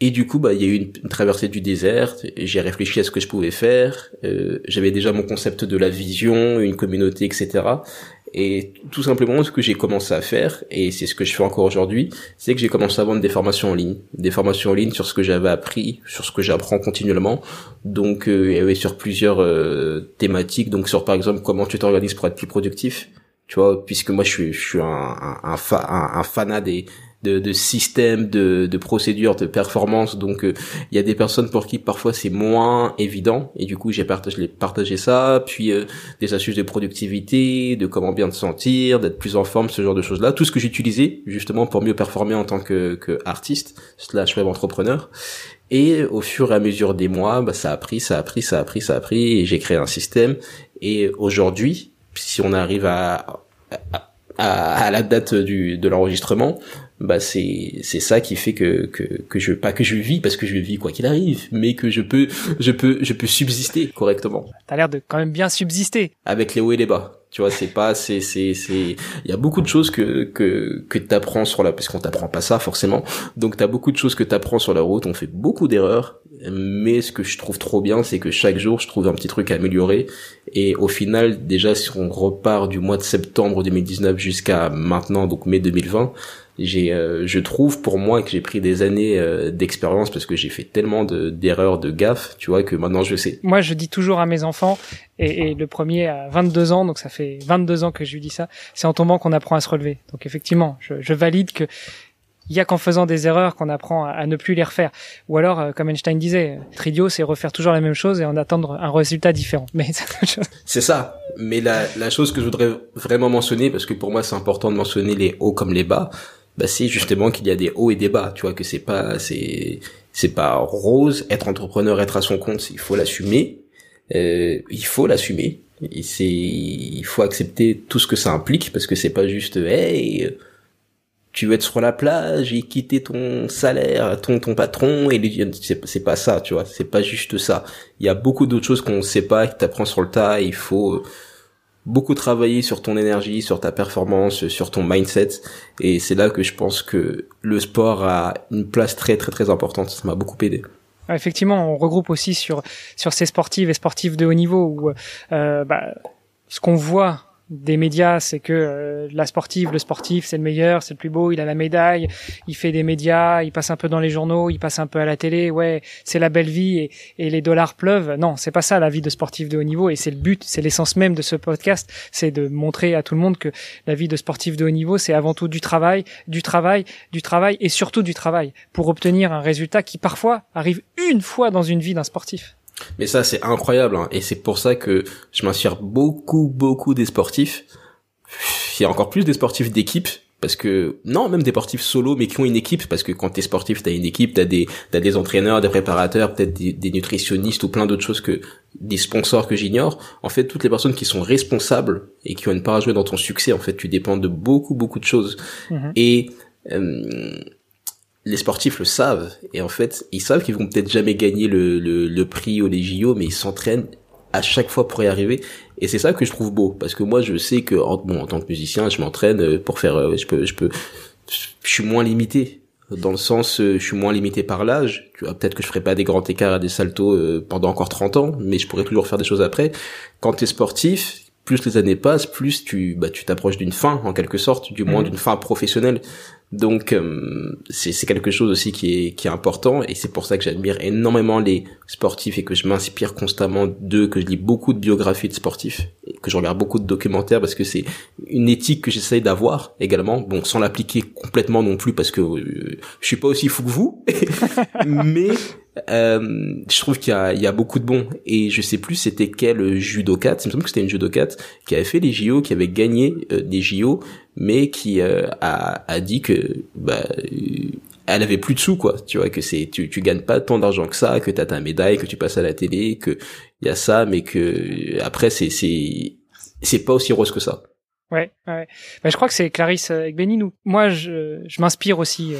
Et du coup, bah, il y a eu une, traversée du désert. J'ai réfléchi à ce que je pouvais faire. Euh, J'avais déjà mon concept de la vision, une communauté, etc. Et tout simplement, ce que j'ai commencé à faire, et c'est ce que je fais encore aujourd'hui, c'est que j'ai commencé à vendre des formations en ligne, des formations en ligne sur ce que j'avais appris, sur ce que j'apprends continuellement. Donc, euh, sur plusieurs euh, thématiques. Donc, sur par exemple comment tu t'organises pour être plus productif. Tu vois, puisque moi je suis, je suis un, un, un, un fanat des, de, de systèmes, de, de procédures, de performance. Donc euh, il y a des personnes pour qui parfois c'est moins évident et du coup j'ai partagé, partagé ça. Puis euh, des astuces de productivité, de comment bien te sentir, d'être plus en forme, ce genre de choses là. Tout ce que j'utilisais justement pour mieux performer en tant que, que artiste slash web entrepreneur. Et au fur et à mesure des mois, bah, ça a pris, ça a pris, ça a pris, ça a pris, et j'ai créé un système. Et aujourd'hui, si on arrive à, à, à la date du, de l'enregistrement, bah c'est c'est ça qui fait que que que je pas que je vis parce que je vis quoi qu'il arrive mais que je peux je peux je peux subsister correctement. T'as l'air de quand même bien subsister. Avec les hauts et les bas. Tu vois c'est pas c'est c'est c'est il y a beaucoup de choses que que que t'apprends sur la parce qu'on t'apprend pas ça forcément. Donc t'as beaucoup de choses que t'apprends sur la route. On fait beaucoup d'erreurs. Mais ce que je trouve trop bien c'est que chaque jour je trouve un petit truc à améliorer. Et au final déjà si on repart du mois de septembre 2019 jusqu'à maintenant donc mai 2020 j'ai euh, je trouve pour moi que j'ai pris des années euh, d'expérience parce que j'ai fait tellement de d'erreurs de gaffes tu vois que maintenant je sais moi je dis toujours à mes enfants et, et, le premier a 22 ans donc ça fait 22 ans que je lui dis ça c'est en tombant qu'on apprend à se relever donc effectivement je, je valide que il y a qu'en faisant des erreurs qu'on apprend à, ne plus les refaire. Ou alors, euh, comme Einstein disait, tridio, c'est refaire toujours la même chose et en attendre un résultat différent. Mais c'est ça. Mais la, la chose que je voudrais vraiment mentionner, parce que pour moi c'est important de mentionner les hauts comme les bas, bah c'est justement qu'il y a des hauts et des bas. Tu vois que c'est pas c'est c'est pas rose. Être entrepreneur, être à son compte, il faut l'assumer. Euh, il faut l'assumer. C'est il faut accepter tout ce que ça implique parce que c'est pas juste hey tu veux être sur la plage et quitter ton salaire, ton ton patron et c'est pas ça, tu vois, c'est pas juste ça. Il y a beaucoup d'autres choses qu'on sait pas que t'apprends sur le tas, il faut beaucoup travailler sur ton énergie, sur ta performance, sur ton mindset et c'est là que je pense que le sport a une place très très très importante, ça m'a beaucoup aidé. Effectivement, on regroupe aussi sur sur ces sportives et sportifs de haut niveau où euh, bah, ce qu'on voit des médias, c'est que euh, la sportive, le sportif, c'est le meilleur, c'est le plus beau, il a la médaille, il fait des médias, il passe un peu dans les journaux, il passe un peu à la télé, ouais, c'est la belle vie et, et les dollars pleuvent. Non, c'est pas ça la vie de sportif de haut niveau et c'est le but, c'est l'essence même de ce podcast, c'est de montrer à tout le monde que la vie de sportif de haut niveau, c'est avant tout du travail, du travail, du travail et surtout du travail pour obtenir un résultat qui parfois arrive une fois dans une vie d'un sportif. Mais ça, c'est incroyable, hein. et c'est pour ça que je m'inspire beaucoup, beaucoup des sportifs. Il y a encore plus des sportifs d'équipe, parce que non, même des sportifs solo, mais qui ont une équipe, parce que quand t'es sportif, t'as une équipe, t'as des t'as des entraîneurs, des préparateurs, peut-être des, des, nutritionnistes ou plein d'autres choses que des sponsors que j'ignore. En fait, toutes les personnes qui sont responsables et qui ont une part à jouer dans ton succès, en fait, tu dépends de beaucoup, beaucoup de choses. Mm-hmm. Et euh, les sportifs le savent. Et en fait ils savent qu'ils vont peut-être jamais gagner le, le, le prix ou les JO mais ils s'entraînent à chaque fois pour y arriver. Et c'est ça que je trouve beau. Parce que moi je sais que en, bon en tant que musicien je m'entraîne euh, pour faire euh, je peux je peux je suis moins limité. Dans le sens euh, je suis moins limité par l'âge. Tu vois peut-être que je ferai pas des grands écarts à des saltos pendant encore 30 ans mais je pourrais toujours faire des choses après. Quand tu es sportif plus les années passent, plus tu bah tu t'approches d'une fin en quelque sorte, du moins mmh. d'une fin professionnelle. Donc euh, c'est quelque chose aussi qui est qui est important et c'est pour ça que j'admire énormément les sportifs et que je m'inspire constamment d'eux, que je lis beaucoup de biographies de sportifs et que je regarde beaucoup de documentaires parce que c'est une éthique que j'essaye d'avoir également, bon sans l'appliquer complètement non plus parce que euh, je suis pas aussi fou que vous, mais euh, je trouve qu'il y y a beaucoup de bons. Et je sais plus c'était quel judokate, il me semble que c'était une judokate qui avait fait les JO, qui avait gagné des JO mais qui euh, a, a dit que bah elle avait plus de sous quoi. Tu vois que c'est tu tu gagnes pas tant d'argent que ça que t'as ta médaille que tu passes à la télé que y a ça mais que après c'est c'est c'est pas aussi rose que ça. Ouais ouais. Bah, je crois que c'est Clarisse avec Béninou moi je je m'inspire aussi euh,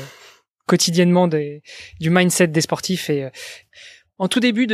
quotidiennement du mindset des sportifs et euh, en tout début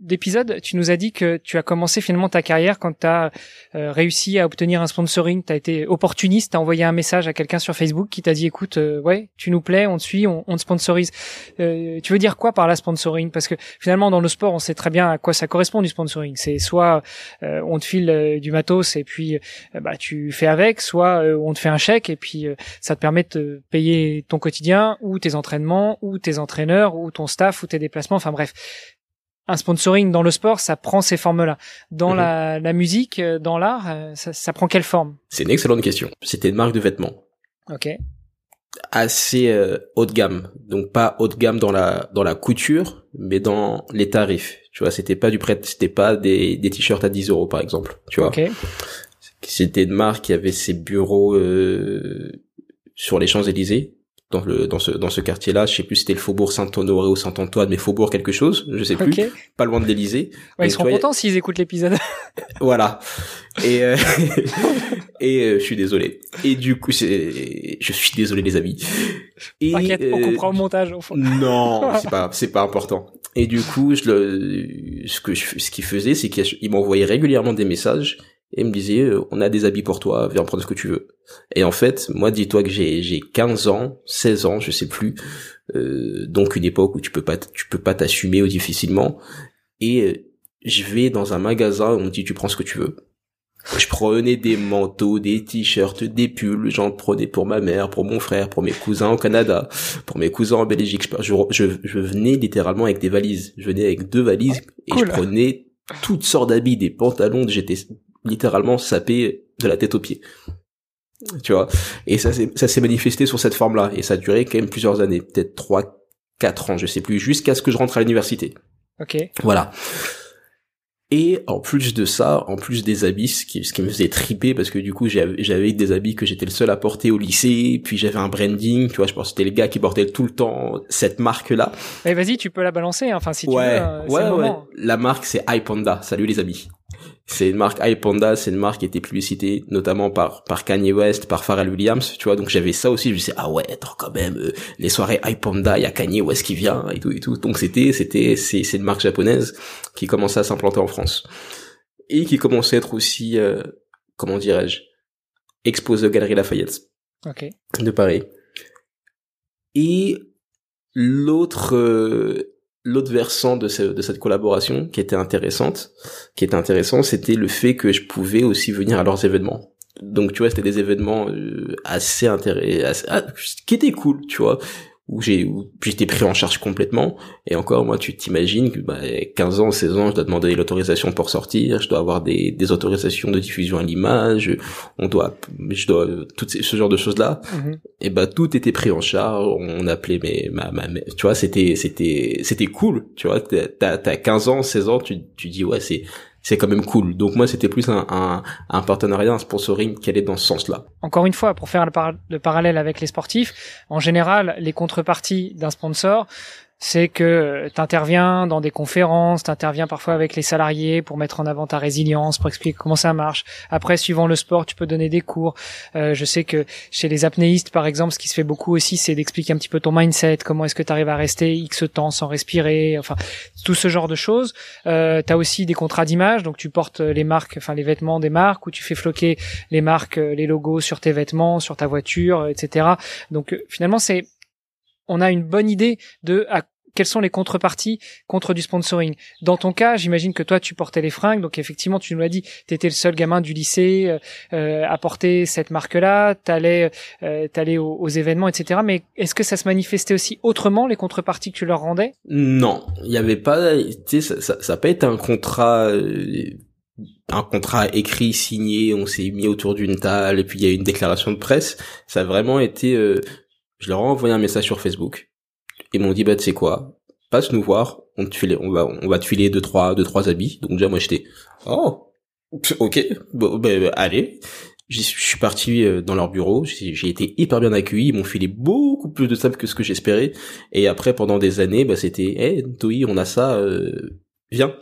d'épisode, tu nous as dit que tu as commencé finalement ta carrière quand tu as euh, réussi à obtenir un sponsoring. Tu as été opportuniste, tu as envoyé un message à quelqu'un sur Facebook qui t'a dit écoute, euh, ouais, tu nous plais, on te suit, on, te sponsorise. Euh, tu veux dire quoi par la sponsoring? Parce que finalement dans le sport, on sait très bien à quoi ça correspond du sponsoring. C'est soit on te file du matos et puis bah tu fais avec, soit on te fait un chèque et puis ça te permet de payer ton quotidien ou tes entraînements ou tes entraîneurs ou ton staff ou tes déplacements. Enfin bref un sponsoring dans le sport, ça prend ces formes-là. Dans mhm. la, la, musique, euh, dans l'art, euh, ça, ça, prend quelle forme? C'est une excellente question. C'était une marque de vêtements. Ok. Assez euh, haut de gamme, donc pas haut de gamme dans la dans la couture, mais dans les tarifs. Tu vois, c'était pas du prêt, c'était pas des des t-shirts à 10 euros par exemple. Tu vois. Okay. C'était une marque qui avait ses bureaux sur les Champs Élysées dans le dans ce dans ce quartier-là. Je sais plus si c'était le Faubourg Saint-Honoré ou Saint-Antoine, mais Faubourg quelque chose, je sais plus. Pas loin de l'Élysée. Ouais, ils seront contents s'ils écoutent l'épisode. voilà. Et euh, et euh, je suis désolé. Et du coup, c'est je suis désolé les amis. Et T'inquiète, on euh, comprend au montage au fond. Non, c'est pas c'est pas important. Et du coup, je le ce que je, ce qu'il faisait, c'est qu'il m'envoyait régulièrement des messages et me disait euh, on a des habits pour toi, viens prendre ce que tu veux. Et en fait, moi dis-toi que j'ai j'ai 15 ans, 16 ans, je sais plus. Euh, donc une époque où tu peux pas tu peux pas t'assumer ou difficilement et euh, je vais dans un magasin où on me dit tu prends ce que tu veux. Je prenais des manteaux, des t-shirts, des pulls, j'en prenais pour ma mère, pour mon frère, pour mes cousins au Canada, pour mes cousins en Belgique. Je, je, je venais littéralement avec des valises. Je venais avec deux valises et je prenais toutes sortes d'habits, des pantalons, j'étais littéralement sapé de la tête aux pieds. tu vois? Et ça, ça s'est manifesté sur cette forme-là, et ça a duré quand même plusieurs années, peut-être trois, quatre ans, je sais plus, jusqu'à ce que je rentre à l'université. Ok. Voilà. Et en plus de ça, en plus des habits, ce qui, ce qui me faisait triper, parce que du coup j'avais des habits que j'étais le seul à porter au lycée, puis j'avais un branding, tu vois, je pense que c'était les gars qui portaient tout le temps cette marque-là. Mais vas-y, tu peux la balancer, hein. enfin si tu veux. Euh, ouais, ouais. La marque c'est iPanda. Salut les amis. C'est une marque iPanda, c'est une marque qui était publicitée notamment par par Kanye West, par Pharrell Williams, tu vois. Donc j'avais ça aussi, je me disais ah ouais, attends quand même euh, les soirées iPanda, il y a Kanye West qui vient et tout et tout. Donc c'était c'était c'est c'est une marque japonaise qui commençait à s'implanter en France et qui commençait à être aussi euh, comment dirais-je exposée aux Galeries Lafayette. De Paris. Et l'autre euh, l'autre versant de, de, cette collaboration qui était intéressante, qui était intéressant, c'était le fait que je pouvais aussi venir à leurs événements. Donc tu vois, c'était des événements euh, assez intéressants, ah, qui étaient cool, tu vois où j'ai j'étais pris en charge complètement et encore moi tu t'imagines que bah, 15 ans 16 ans je dois demander l'autorisation pour sortir je dois avoir des, des autorisations de diffusion à l'image on doit je dois tout ce genre de choses là mm-hmm. et bah tout était pris en charge on appelait mes ma, ma, tu vois c'était c'était c'était cool tu vois t'as t'as 15 ans 16 ans tu tu dis ouais c'est c'est quand même cool. Donc moi, c'était plus un, un, un, partenariat, un sponsoring qui allait dans ce sens-là. Encore une fois, pour faire le parallèle avec les sportifs, en général, les contreparties d'un sponsor, c'est que tu interviens dans des conférences, tu interviens parfois avec les salariés pour mettre en avant ta résilience, pour expliquer comment ça marche. Après, suivant le sport, tu peux donner des cours. Euh, je sais que chez les apnéistes, par exemple, ce qui se fait beaucoup aussi, c'est d'expliquer un petit peu ton mindset, comment est-ce que tu arrives à rester X temps sans respirer, enfin, tout ce genre de choses. Euh, tu as aussi des contrats d'image, donc tu portes les marques, enfin les vêtements des marques, ou tu fais floquer les marques, les logos sur tes vêtements, sur ta voiture, etc. Donc euh, finalement, c'est on a une bonne idée de à quelles sont les contreparties contre du sponsoring. Dans ton cas, j'imagine que toi, tu portais les fringues, donc effectivement, tu nous l'as dit, tu étais le seul gamin du lycée euh, euh, à porter cette marque-là, t'allais euh, t'allais aux, aux, événements, etc. Mais est-ce que ça se manifestait aussi autrement, les contreparties que tu leur rendais? Non, il n'y avait pas, ça, ça pas été un contrat... Euh, un contrat écrit, signé, on s'est mis autour d'une table et puis il y a eu une déclaration de presse. Ça a vraiment été je leur ai envoyé un message sur Facebook. Ils m'ont dit, bah, tu sais quoi, passe nous voir, on te file, on va, on va te filer deux, trois, deux, trois habits. Donc déjà, moi, j'étais, oh, ok, bon, ben, allez. Je suis parti euh, dans leur bureau, j'ai été hyper bien accueilli, ils m'ont filé beaucoup plus de sable que ce que j'espérais. Et après, pendant des années, bah, c'était, hé, hey, Toi, on a ça, euh, viens.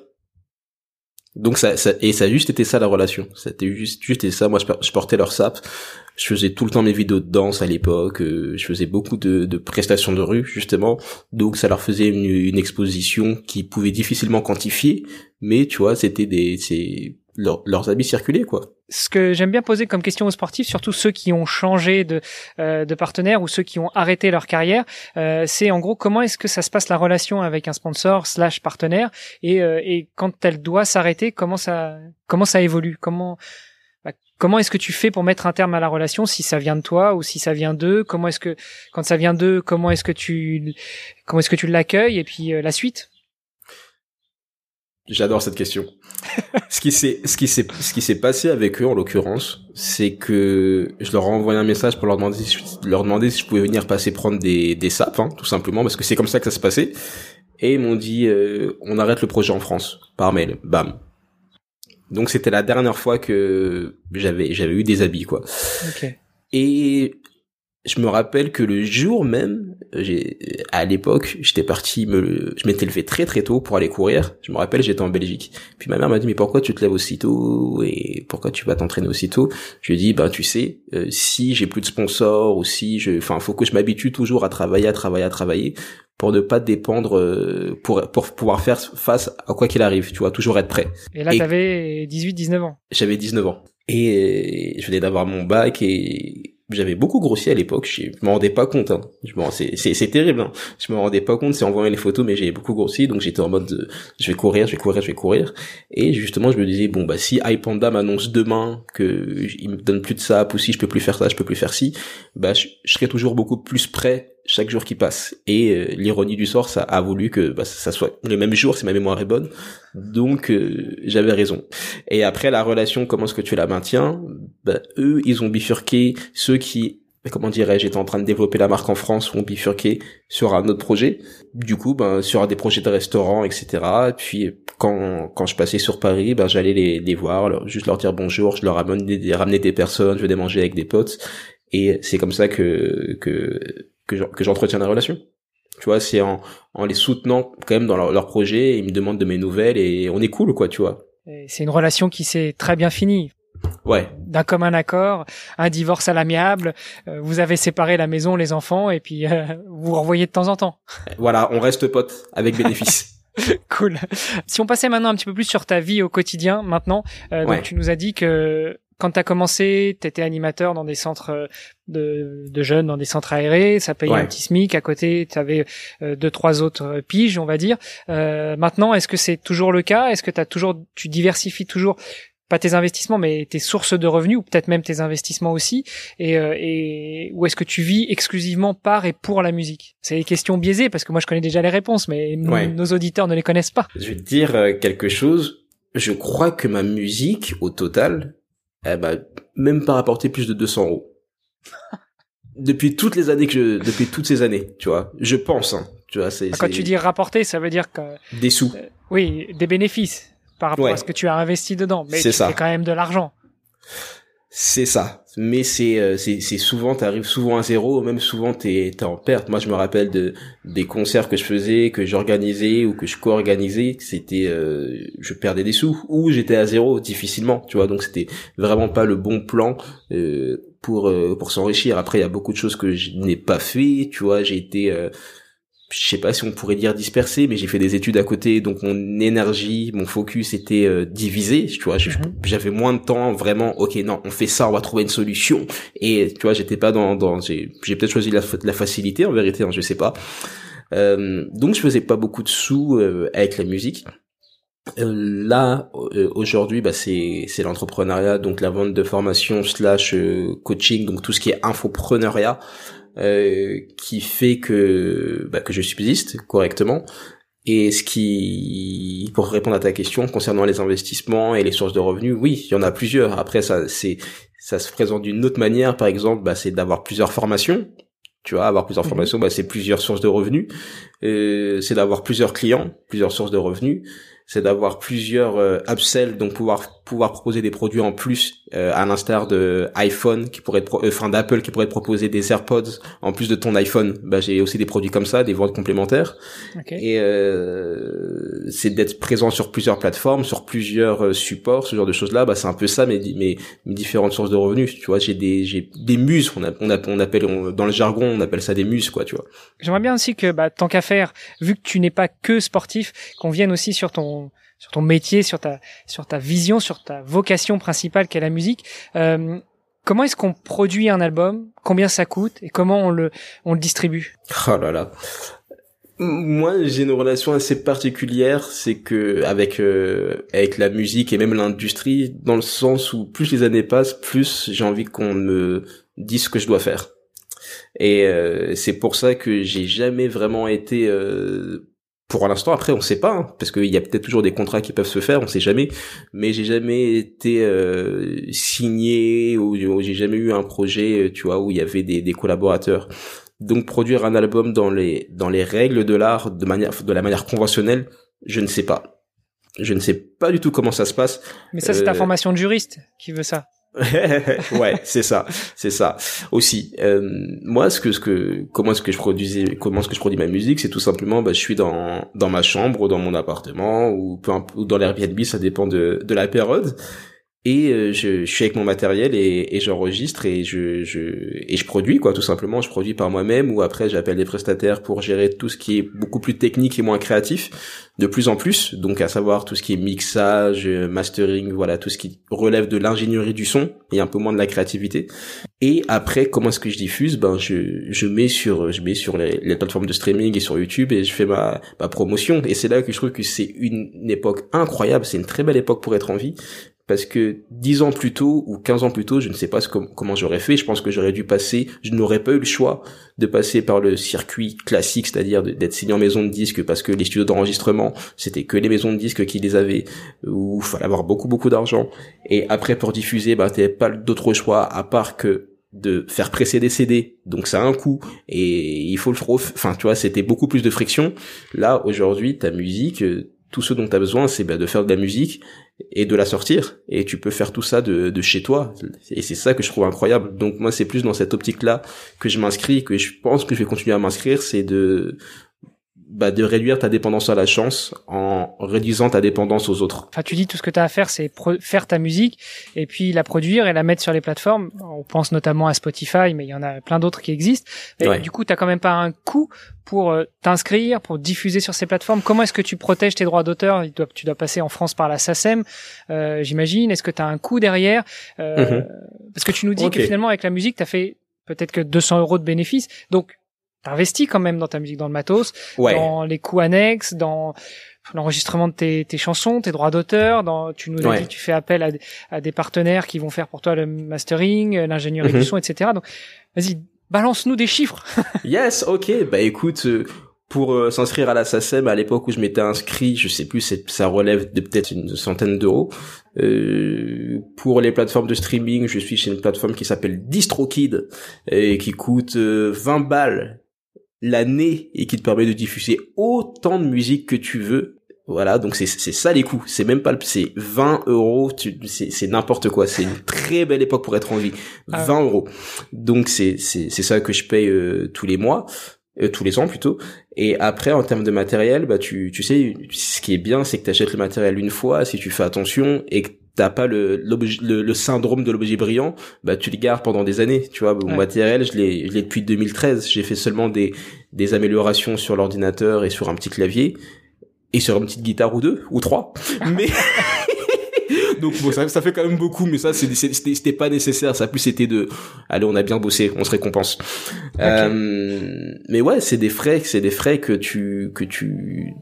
Donc ça, ça, et ça juste été ça la relation. C'était juste, juste ça. Moi, je portais leur sap. Je faisais tout le temps mes vidéos de danse à l'époque. Euh, je faisais beaucoup de, de, prestations de rue justement. Donc ça leur faisait une, une exposition qui pouvait difficilement quantifier, mais tu vois, c'était des, c'est leurs habits circulaient quoi. Ce que j'aime bien poser comme question aux sportifs, surtout ceux qui ont changé de, euh, de partenaire ou ceux qui ont arrêté leur carrière, euh, c'est en gros comment est-ce que ça se passe la relation avec un sponsor slash partenaire et, euh, et quand elle doit s'arrêter, comment ça comment ça évolue, comment Comment est-ce que tu fais pour mettre un terme à la relation? Si ça vient de toi ou si ça vient d'eux Comment est-ce que quand ça vient d'eux, comment est-ce que tu comment est-ce que tu l'accueilles et puis euh, la suite? J'adore cette question. ce qui s'est ce qui s'est ce qui s'est passé avec eux en l'occurrence, c'est que je leur ai envoyé un message pour leur demander leur demander si je pouvais venir passer prendre des des sapes hein, tout simplement parce que c'est comme ça que ça se passait et ils m'ont dit euh, on arrête le projet en France par mail. Bam. Donc c'était la dernière fois que j'avais j'avais eu des habits quoi. Et je me rappelle que le jour même, j'ai à l'époque, j'étais parti me je m'étais levé très très tôt pour aller courir. Je me rappelle, j'étais en Belgique. Puis ma mère m'a dit mais pourquoi tu te lèves aussitôt et pourquoi tu vas t'entraîner aussitôt Je lui ai dit ben tu sais, euh, si j'ai plus de sponsors ou si je enfin faut que je m'habitue toujours à travailler, à travailler, à travailler pour ne pas dépendre euh, pour pour pouvoir faire face à quoi qu'il arrive, tu vois, toujours être prêt. Et là tu avais 18 19 ans. J'avais 19 ans. Et je venais d'avoir mon bac et j'avais beaucoup grossi à l'époque, je me rendais pas compte. Hein. Je c'est, c'est, c'est terrible. Hein. Je me rendais pas compte, c'est en voyant les photos, mais j'avais beaucoup grossi, donc j'étais en mode, de, je vais courir, je vais courir, je vais courir. Et justement, je me disais bon bah si iPanda m'annonce demain que il me donne plus de ça, ou si je peux plus faire ça, je peux plus faire ci, bah je, je serai toujours beaucoup plus prêt chaque jour qui passe. Et euh, l'ironie du sort, ça a voulu que bah, ça soit le même jour, si ma mémoire est bonne. Donc euh, j'avais raison. Et après la relation, comment est-ce que tu la maintiens? Bah, eux, ils ont bifurqué ceux qui comment dirais-je, j'étais en train de développer la marque en France, ont bifurqué sur un autre projet. Du coup, ben, sur des projets de restaurants, etc. Et puis, quand, quand je passais sur Paris, ben, j'allais les, les voir, juste leur dire bonjour, je leur ramenais des, ramener des personnes, je venais manger avec des potes. Et c'est comme ça que, que, que j'entretiens la relation. Tu vois, c'est en, en les soutenant quand même dans leur, leur projet, ils me demandent de mes nouvelles et on est cool, quoi, tu vois. C'est une relation qui s'est très bien finie. Ouais. D'un commun accord, un divorce à l'amiable, euh, vous avez séparé la maison, les enfants, et puis euh, vous vous revoyez de temps en temps. Voilà, on reste potes avec bénéfice. cool. Si on passait maintenant un petit peu plus sur ta vie au quotidien, maintenant, euh, donc tu nous as dit que quand tu as commencé, tu étais animateur dans des centres de, de, jeunes, dans des centres aérés, ça payait un petit SMIC, à côté tu avais deux, trois autres piges, on va dire. Euh, maintenant, est-ce que c'est toujours le cas? Est-ce que as toujours, tu diversifies toujours pas tes investissements, mais tes sources de revenus, ou peut-être même tes investissements aussi, et, euh, et où est-ce que tu vis exclusivement par et pour la musique? C'est des questions biaisées, parce que moi je connais déjà les réponses, mais nos auditeurs ne les connaissent pas. Je vais te dire euh, quelque chose, je crois que ma musique, au total, elle m'a même pas rapporté plus de 200 euros. depuis toutes les années que je, depuis toutes ces années, tu vois, je pense, hein, tu vois, c'est... Quand tu dis rapporter, ça veut dire que... Des sous. Euh, oui, des bénéfices par rapport à ce que tu as investi dedans. Mais c'est ça. quand même de l'argent. C'est ça. Mais c'est euh, c'est c'est souvent t'arrives souvent à zéro, même souvent t'es t'es en perte. Moi je me rappelle de des concerts que je faisais, que j'organisais ou que je co-organisais, c'était euh, je perdais des sous ou j'étais à zéro difficilement, tu vois. Donc c'était vraiment pas le bon plan euh, pour pour s'enrichir. Après il y a beaucoup de choses que je n'ai pas fait, tu vois. J'ai été je sais pas si on pourrait dire dispersé, mais j'ai fait des études à côté, donc mon énergie, mon focus était euh, divisé. Tu vois, mhm. j'avais moins de temps vraiment. Ok, non, on fait ça, on va trouver une solution. Et tu vois, j'étais pas dans, dans j'ai peut-être choisi la, la facilité en vérité, hein, je sais pas. Euh, donc je faisais pas beaucoup de sous euh, avec la musique. Euh, là aujourd'hui bah c'est c'est l'entrepreneuriat donc la vente de formation slash coaching donc tout ce qui est infopreneuriat euh, qui fait que bah, que je subsiste correctement. Et ce qui, pour répondre à ta question concernant les investissements et les sources de revenus, oui, il y en a plusieurs. Après, ça, c'est, ça se présente d'une autre manière. Par exemple, bah, c'est d'avoir plusieurs formations. Tu vois, avoir plusieurs mhm. formations, bah, c'est plusieurs sources de revenus. Euh, c'est d'avoir plusieurs clients, plusieurs sources de revenus c'est d'avoir plusieurs euh, upsells, donc pouvoir pouvoir proposer des produits en plus, euh, à l'instar de iPhone qui pourrait être, euh, enfin d'Apple qui pourrait te proposer des AirPods en plus de ton iPhone. Bah j'ai aussi des produits comme ça, des ventes complémentaires. Et euh, c'est d'être présent sur plusieurs plateformes, sur plusieurs supports, ce genre de choses là. Bah c'est un peu ça, mais mes, mes différentes sources de revenus. Tu vois, j'ai des j'ai des muses. On, a, on, a, on appelle dans le jargon, on appelle ça des muses, quoi. Tu vois. J'aimerais bien aussi que bah, tant qu'à faire, vu que tu n'es pas que sportif, qu'on vienne aussi sur ton sur ton métier, sur ta sur ta vision, sur ta vocation principale qu'est la musique. Euh, comment est-ce qu'on produit un album? Combien ça coûte? Et comment on le on le distribue? Oh là là. Moi, j'ai une relation assez particulière, c'est que avec euh, avec la musique et même l'industrie, dans le sens où plus les années passent, plus j'ai envie qu'on me dise ce que je dois faire. Et euh, c'est pour ça que j'ai jamais vraiment été euh, pour l'instant après on sait pas hein, parce qu'il y a peut-être toujours des contrats qui peuvent se faire on sait jamais. Mais j'ai jamais été euh, signé ou, j'ai jamais eu un projet tu vois où il y avait des, des collaborateurs. Donc produire un album dans les dans les règles de l'art de manière de la manière conventionnelle je ne sais pas. Je ne sais pas du tout comment ça se passe. Mais ça c'est ta euh, formation de juriste qui veut ça ouais, c'est ça, c'est ça. Aussi, euh, moi, ce que, ce que, comment est-ce que je produisais, comment est-ce que je produis ma musique, c'est tout simplement, bah, je suis dans dans ma chambre, dans mon appartement, ou peu ou dans l'Airbnb, ça dépend de de la période et euh, je, je, suis avec mon matériel et, et j'enregistre et je, je et je produis quoi tout simplement. Je produis par moi-même ou après j'appelle des prestataires pour gérer tout ce qui est beaucoup plus technique et moins créatif de plus en plus. Donc à savoir tout ce qui est mixage mastering voilà tout ce qui relève de l'ingénierie du son et un peu moins de la créativité. Et après comment est-ce que je diffuse? Ben je, je mets sur je mets sur les, les plateformes de streaming et sur YouTube et je fais ma, ma promotion. Et c'est là que je trouve que c'est une époque incroyable. C'est une très belle époque pour être en vie parce que dix ans plus tôt ou 15 ans plus tôt, je ne sais pas comment j'aurais fait. Je pense que j'aurais dû passer, je n'aurais pas eu le choix de passer par le circuit classique, c'est-à-dire d'être signé en maison de disque parce que les studios d'enregistrement, c'était que les maisons de disques qui les avaient, où il fallait avoir beaucoup beaucoup d'argent. Et après pour diffuser, bah t'avais pas d'autre choix à part que de faire presser des CD, donc ça a un coût et il faut le trop, enfin tu vois, c'était beaucoup plus de friction. Là aujourd'hui, ta musique, euh, tout ce dont tu as besoin, c'est bah, de faire de la musique et de la sortir. Et tu peux faire tout ça de, de chez toi. Et c'est ça que je trouve incroyable. Donc moi, c'est plus dans cette optique-là que je m'inscris, que je pense que je vais continuer à m'inscrire, c'est de bah, de réduire ta dépendance à la chance en réduisant ta dépendance aux autres. Enfin, tu dis tout ce que tu as à faire, c'est faire ta musique et puis la produire et la mettre sur les plateformes. On pense notamment à Spotify, mais il y en a plein d'autres qui existent. Et Du coup, tu quand même pas un coût pour euh, t'inscrire, pour diffuser sur ces plateformes. Comment est-ce que tu protèges tes droits d'auteur? Tu dois passer en France par la SACEM, euh, j'imagine. Est-ce que tu as un coût derrière? Euh, mhm. Parce que tu nous dis que finalement, avec la musique, tu as fait peut-être que 200 euros de bénéfices. Donc, t'investis quand même dans ta musique, dans le matos, dans les coûts annexes, dans l'enregistrement de tes, tes, chansons, tes droits d'auteur. Dans, tu nous as dit que tu fais appel à, à, des partenaires qui vont faire pour toi le mastering, euh, l'ingénierie du mhm. son, etc. Donc, vas-y, balance-nous des chiffres. yes, ok. Bah écoute, euh, pour euh, s'inscrire à la SACEM, à l'époque où je m'étais inscrit, je sais plus, ça relève de peut-être une centaine d'euros. Euh, pour les plateformes de streaming, je suis chez une plateforme qui s'appelle DistroKid et qui coûte 20 balles l'année et qui te permet de diffuser autant de musique que tu veux. Voilà, donc c'est c'est ça les coûts. C'est même pas c'est 20 euros. C'est c'est n'importe quoi. C'est une très belle époque pour être en vie. 20 ah euros. Donc c'est c'est c'est ça que je paye euh, tous les mois. Euh, tous les ans plutôt. Et après, en termes de matériel, bah tu, tu sais, ce qui est bien, c'est que tu achètes le matériel une fois, si tu fais attention, et que t'as pas le, le, le, syndrome de l'objet brillant, bah tu le gardes pendant des années. Tu vois, mon matériel, je l'ai, je l'ai depuis 2013. J'ai fait seulement des, des améliorations sur l'ordinateur et sur un petit clavier et sur une petite guitare ou deux ou trois. Mais donc bon, ça, ça, fait quand même beaucoup, mais ça c'était pas nécessaire. Ça plus c'était de, allez, on a bien bossé, on se récompense. Euh, mais ouais, c'est des frais, c'est des frais que tu que tu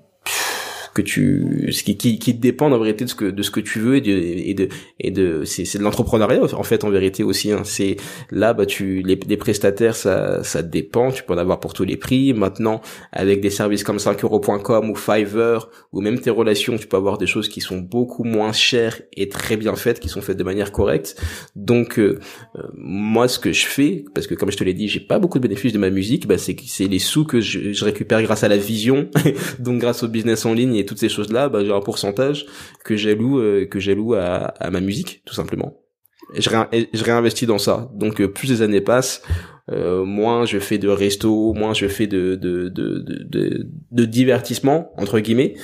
que tu ce qui, qui, qui dépend en vérité de ce que de ce que tu veux et de et de, et de c'est c'est de l'entrepreneuriat en fait en vérité aussi hein. c'est là bah tu les, les prestataires ça ça dépend. Tu peux en avoir pour tous les prix. Maintenant avec des services comme 5euros.com ou Fiverr ou même tes relations tu peux avoir des choses qui sont beaucoup moins chères et très bien faites qui sont faites de manière correcte. Donc euh, euh, moi ce que je fais parce que comme je te l'ai dit j'ai pas beaucoup de bénéfices de ma musique bah c'est c'est les sous que je, je récupère grâce à la vision. Donc grâce au business en ligne et toutes ces choses-là, bah, j'ai un pourcentage que j'alloue euh, que j'alloue à, à ma musique, tout simplement. Et je, je réinvestis dans ça. Donc euh, plus les années passent, euh, moins je fais de resto, moins je fais de de de de, de divertissement entre guillemets,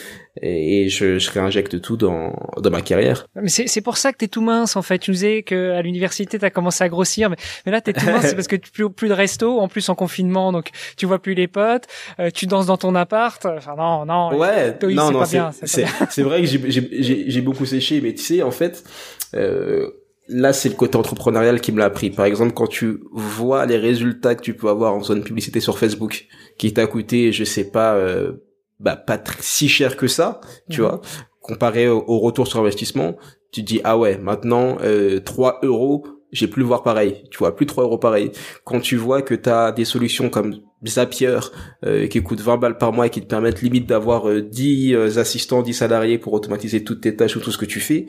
et je, je réinjecte tout dans, dans ma carrière. Mais c'est, pour ça que t'es tout mince en fait. Tu nous disais que à l'université t'as commencé à grossir, mais, mais là t'es tout mince, c'est parce que plus plus de resto, en plus en confinement, donc tu vois plus les potes, euh, tu danses dans ton appart. Enfin non non. Ouais. non non c'est, vrai que j'ai, beaucoup séché, mais tu sais en fait. Euh, là, c'est le côté entrepreneurial qui me l'a appris. Par exemple, quand tu vois les résultats que tu peux avoir en zone publicité sur Facebook, qui t'a coûté, je sais pas, euh, bah pas si cher que ça, tu mhm. vois, comparé au, retour sur investissement, tu dis ah ouais, maintenant euh, 3 euros, j'ai plus le voir pareil, tu vois, plus 3 euros pareil. Quand tu vois que tu as des solutions comme Zapier euh, qui coûtent 20 balles par mois et qui te permettent limite d'avoir 10 euh, euh, assistants, 10 salariés pour automatiser toutes tes tâches ou tout ce que tu fais,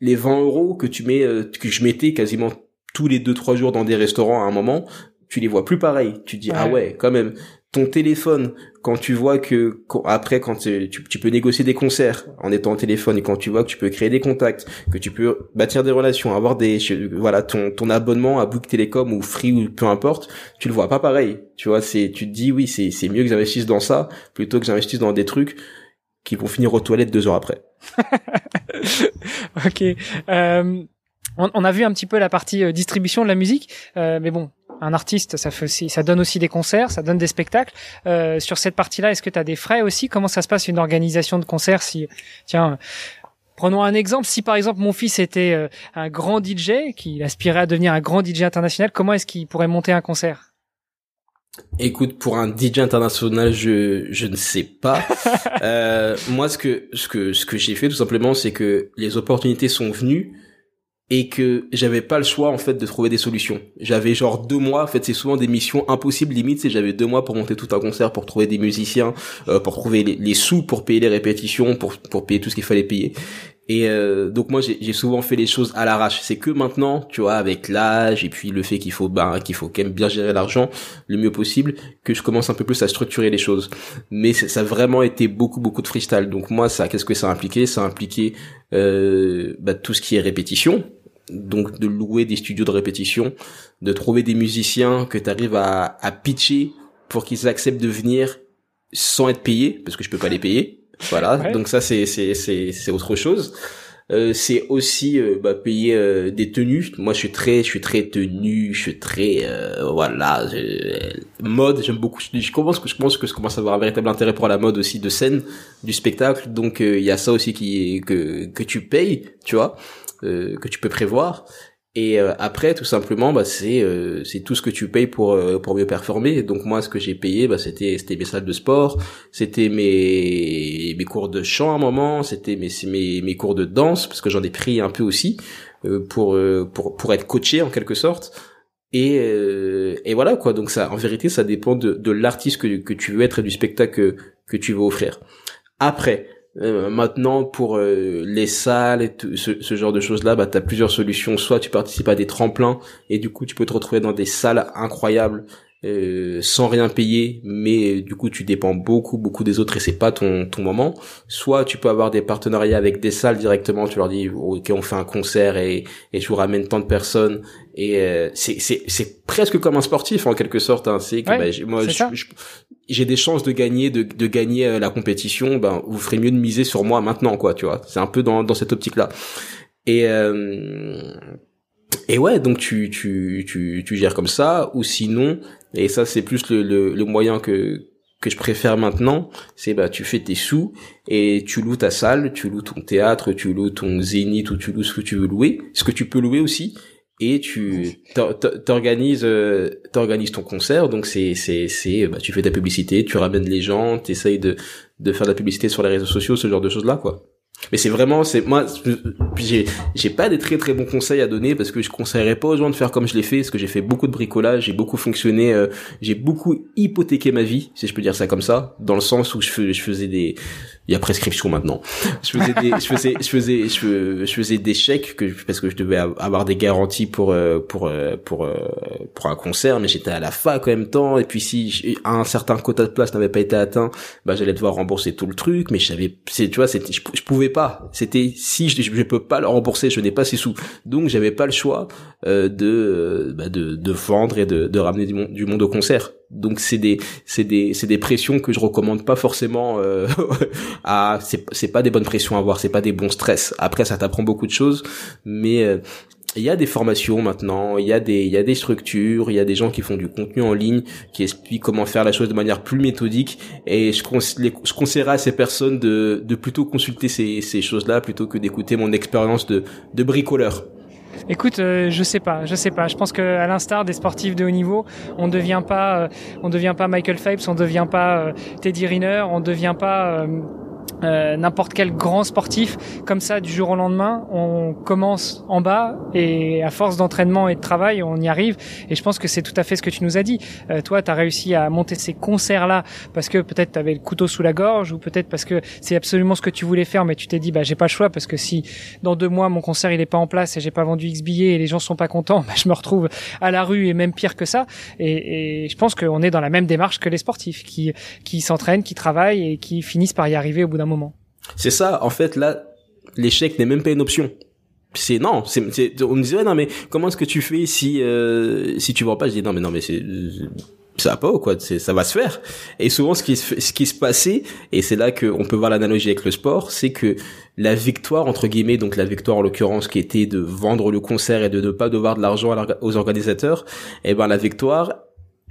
les 20 euros que tu mets, que je mettais quasiment tous les 2-3 jours dans des restaurants à un moment, tu les vois plus pareil. Tu dis ah ouais, quand même ton téléphone quand tu vois que après quand tu, peux négocier des concerts en étant au téléphone et quand tu vois que tu peux créer des contacts que tu peux bâtir des relations avoir des voilà ton abonnement à Book Telecom ou Free ou peu importe tu le vois pas pareil. Tu vois c'est tu te dis oui c'est mieux que j'investisse dans ça plutôt que j'investisse dans des trucs qui vont finir aux toilettes deux heures après. Ok euh, on, on, a vu un petit peu la partie euh, distribution de la musique euh, mais bon un artiste, ça fait aussi, ça donne aussi des concerts, ça donne des spectacles. Euh, sur cette partie-là, est-ce que tu as des frais aussi? Comment ça se passe une organisation de concert Si, tiens, prenons un exemple. Si par exemple mon fils était euh, un grand DJ, qu'il aspirait à devenir un grand DJ international, comment est-ce qu'il pourrait monter un concert? Écoute, pour un DJ international, je je ne sais pas. euh, moi, ce que ce que ce que j'ai fait tout simplement, c'est que les opportunités sont venues et que j'avais pas le choix en fait de trouver des solutions. J'avais genre deux mois, en fait c'est souvent des missions impossibles limite, c'est j'avais deux mois pour monter tout un concert, pour trouver des musiciens, euh, pour trouver les, sous pour payer les répétitions, pour pour payer tout ce qu'il fallait payer. Et euh, donc moi j'ai souvent fait les choses à l'arrache. C'est que maintenant, tu vois, avec l'âge et puis le fait qu'il faut ben qu'il faut quand même bien gérer l'argent le mieux possible, que je commence un peu plus à structurer les choses. Mais ça a vraiment été beaucoup beaucoup de freestyle. Donc moi ça qu'est-ce que ça a impliqué? Ça a impliqué euh, bah, tout ce qui est répétition. Donc de louer des studios de répétition, de trouver des musiciens que tu arrives à, à pitcher pour qu'ils acceptent de venir sans être payés parce que je peux pas les payer voilà, donc ça c'est c'est c'est c'est autre chose. Euh, c'est aussi euh, bah, payer euh, des tenues. Moi, je suis très, je suis très tenu, je suis très, euh, voilà, mode. J'aime beaucoup. Je commence, je pense que je commence à avoir un véritable intérêt pour la mode aussi de scène, du spectacle. Donc, il y a ça aussi qui que que tu payes, tu vois, que tu peux prévoir. Et euh, après, tout simplement, bah, c'est euh, c'est tout ce que tu payes pour euh, pour mieux performer. Donc moi, ce que j'ai payé, bah, c'était c'était mes salles de sport, c'était mes mes cours de chant à un moment, c'était mes mes mes cours de danse parce que j'en ai pris un peu aussi pour pour pour être coaché en quelque sorte. Et et voilà quoi. Donc ça, en vérité, ça dépend de de l'artiste que que tu veux être et du spectacle que, que tu veux offrir. Après, euh, maintenant, pour euh, les salles et ce, ce, genre de choses-là, bah, tu plusieurs solutions. Soit tu participes à des tremplins et du coup, tu peux te retrouver dans des salles incroyables euh, sans rien payer, mais du coup tu dépends beaucoup beaucoup des autres et c'est pas ton ton moment. Soit tu peux avoir des partenariats avec des salles directement, tu leur dis ok on fait un concert et et je vous ramène tant de personnes et euh, c'est c'est c'est presque comme un sportif en quelque sorte. Hein. C'est que bah, moi j'ai des chances de gagner de de gagner euh, la compétition. Ben vous ferez mieux de miser sur moi maintenant quoi, tu vois. C'est un peu dans dans cette optique là. Et euh, et ouais, donc tu, tu, tu, tu gères comme ça, ou sinon, et ça c'est plus le, le, le, moyen que, que je préfère maintenant, c'est bah tu fais tes sous et tu loues ta salle, tu loues ton théâtre, tu loues ton zénith ou tu loues ce que tu veux louer, ce que tu peux louer aussi, et tu t'organises euh, t'organises ton concert. Donc c'est c'est c'est bah tu fais ta publicité tu ramènes les gens t'essayes de de faire de la publicité sur les réseaux sociaux ce genre de choses là quoi mais c'est vraiment, c'est moi, j'ai j'ai pas des très très bons conseils à donner parce que je conseillerais pas aux gens de faire comme je l'ai fait, parce que j'ai fait beaucoup de bricolage, j'ai beaucoup fonctionné, euh, j'ai beaucoup hypothéqué ma vie, si je peux dire ça comme ça, dans le sens où je, je faisais des, il y a prescription maintenant. Je faisais des, je faisais, je faisais, je, faisais des chèques que parce que je devais avoir des garanties pour euh, pour euh, pour euh, pour un concert, mais j'étais à la fac en même temps. Et puis si un certain quota de place n'avait pas été atteint, bah j'allais devoir rembourser tout le truc. Mais je savais, c'est tu vois, c'était, je, je, pouvais pas. C'était si je, je peux pas le rembourser, je n'ai pas ces sous. Donc j'avais pas le choix de bah, de de vendre et de de ramener du monde, du monde au concert donc c'est des c'est des c'est des pressions que je recommande pas forcément euh, à c'est pas des bonnes pressions à avoir c'est pas des bons stress après ça t'apprend beaucoup de choses mais euh, il y a des formations maintenant, il y a des il y a des structures, il y a des gens qui font du contenu en ligne, qui expliquent comment faire la chose de manière plus méthodique. Et je, je conseillerais à ces personnes de, de plutôt consulter ces, ces choses-là plutôt que d'écouter mon expérience de, de bricoleur. Écoute, euh, je sais pas, je sais pas. Je pense que à l'instar des sportifs de haut niveau, on devient pas, euh, on devient pas Michael Phelps, on devient pas euh, Teddy Riner, on devient pas euh, n'importe quel grand sportif comme ça du jour au lendemain on commence en bas et à force d'entraînement et de travail on y arrive. Et je pense que c'est tout à fait ce que tu nous as dit. Euh, toi tu as réussi à monter ces concerts là parce que peut-être tu avais le couteau sous la gorge ou peut-être parce que c'est absolument ce que tu voulais faire mais tu t'es dit bah j'ai pas le choix parce que si dans deux mois mon concert il est pas en place et j'ai pas vendu X billets et les gens sont pas contents bah, je me retrouve à la rue et même pire que ça. Et, et je pense qu'on est dans la même démarche que les sportifs qui qui s'entraînent qui travaillent et qui finissent par y arriver au bout d'un moment. C'est ça, en fait, là, l'échec n'est même pas une option. C'est non, c'est, on me disait non mais comment est-ce que tu fais si euh, si tu vois pas? Je dis non mais non mais c'est ça va pas ou quoi ça va se faire et souvent ce qui ce qui se passait et c'est là qu'on peut voir l'analogie avec le sport c'est que la victoire entre guillemets donc la victoire en l'occurrence qui était de vendre le concert et de ne pas devoir de l'argent aux organisateurs et eh ben la victoire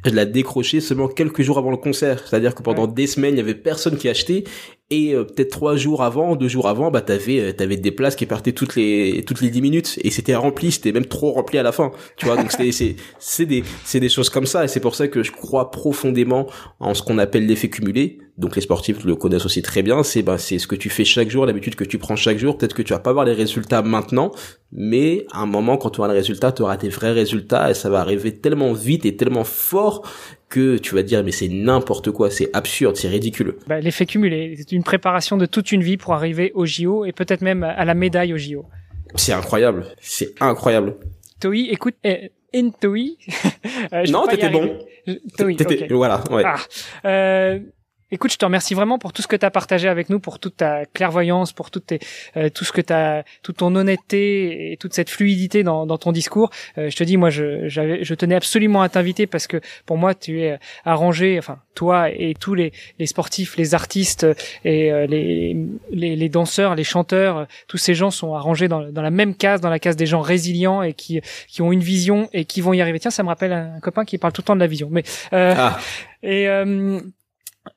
je l'ai décroché seulement quelques jours avant le concert. C'est-à-dire que pendant des semaines, il y avait personne qui achetait et euh, peut-être trois jours avant, deux jours avant, bah t'avais euh, t'avais des places qui partaient toutes les toutes les dix minutes et c'était rempli, c'était même trop rempli à la fin, tu vois. Donc c'est c'est c'est des c'est des choses comme ça et c'est pour ça que je crois profondément en ce qu'on appelle l'effet cumulé. Donc les sportifs le connaissent aussi très bien. C'est bah c'est ce que tu fais chaque jour, l'habitude que tu prends chaque jour. Peut-être que tu vas pas voir les résultats maintenant, mais à un moment quand tu auras le résultat, tu auras tes vrais résultats et ça va arriver tellement vite et tellement fort que tu vas dire mais c'est n'importe quoi, c'est absurde, c'est ridicule. Bah, L'effet cumulé, c'est une préparation de toute une vie pour arriver au JO et peut-être même à la médaille au JO. C'est incroyable, c'est incroyable. Toi, écoute, eh, Toi, euh, non, t'étais bon. Toi, okay. voilà, ouais. Ah, euh, Écoute, je te remercie vraiment pour tout ce que tu as partagé avec nous, pour toute ta clairvoyance, pour tout, tes, euh, tout ce que tu as, toute ton honnêteté et toute cette fluidité dans, dans ton discours. Euh, je te dis, moi, je, je tenais absolument à t'inviter parce que pour moi, tu es arrangé, enfin, toi et tous les, les sportifs, les artistes et euh, les, les, les, danseurs, les chanteurs, tous ces gens sont arrangés dans, dans la même case, dans la case des gens résilients et qui, qui ont une vision et qui vont y arriver. Tiens, ça me rappelle un, copain qui parle tout le temps de la vision. Mais ah. et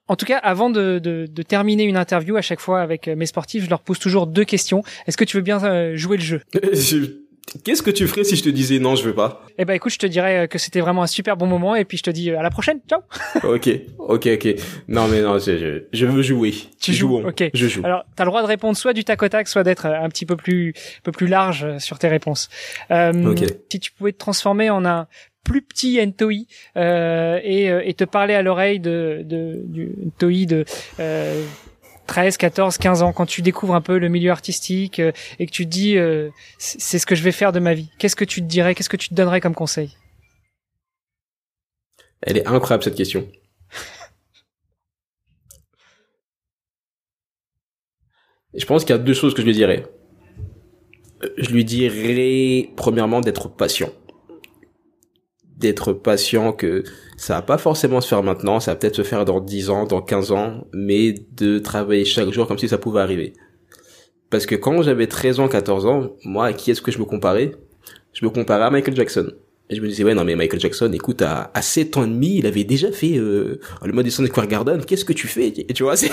en tout cas, avant de, de, de, terminer une interview, à chaque fois avec euh, mes sportifs, je leur pose toujours deux questions. Est-ce que tu veux bien euh, jouer le jeu? Qu'est-ce que tu ferais si je te disais non, je veux pas? Eh ben écoute, je te dirais euh, que c'était vraiment un super bon moment et puis je te dis à la prochaine. Ciao. ok, ok, ok. Non mais non, je, je, veux jouer. Tu joues Ok. Je joue. Alors, t'as le droit de répondre soit du tac au tac, soit d'être un petit peu plus, un peu plus large sur tes réponses. Euh, Si tu pouvais te transformer en un plus petit Ntoi euh, et, euh, et, te parler à l'oreille de, de, Ntoi de euh, 13, 14, 15 ans, quand tu découvres un peu le milieu artistique euh, et que tu te dis euh, c'est ce que je vais faire de ma vie, qu'est-ce que tu te dirais, qu'est-ce que tu te donnerais comme conseil? Elle est incroyable cette question. je pense qu'il y a deux choses que je lui dirais. Je lui dirais premièrement d'être patient d'être patient que ça va pas forcément se faire maintenant, ça va peut-être se faire dans 10 ans, dans 15 ans, mais de travailler chaque jour comme si ça pouvait arriver. Parce que quand j'avais 13 ans, 14 ans, moi, à qui est-ce que je me comparais? Je me comparais à Michael Jackson. Et je me disais, ouais, non, mais Michael Jackson, écoute, à, à 7 ans et demi, il avait déjà fait euh, le Madison Square Garden, qu'est-ce que tu fais? Et tu vois, c'est...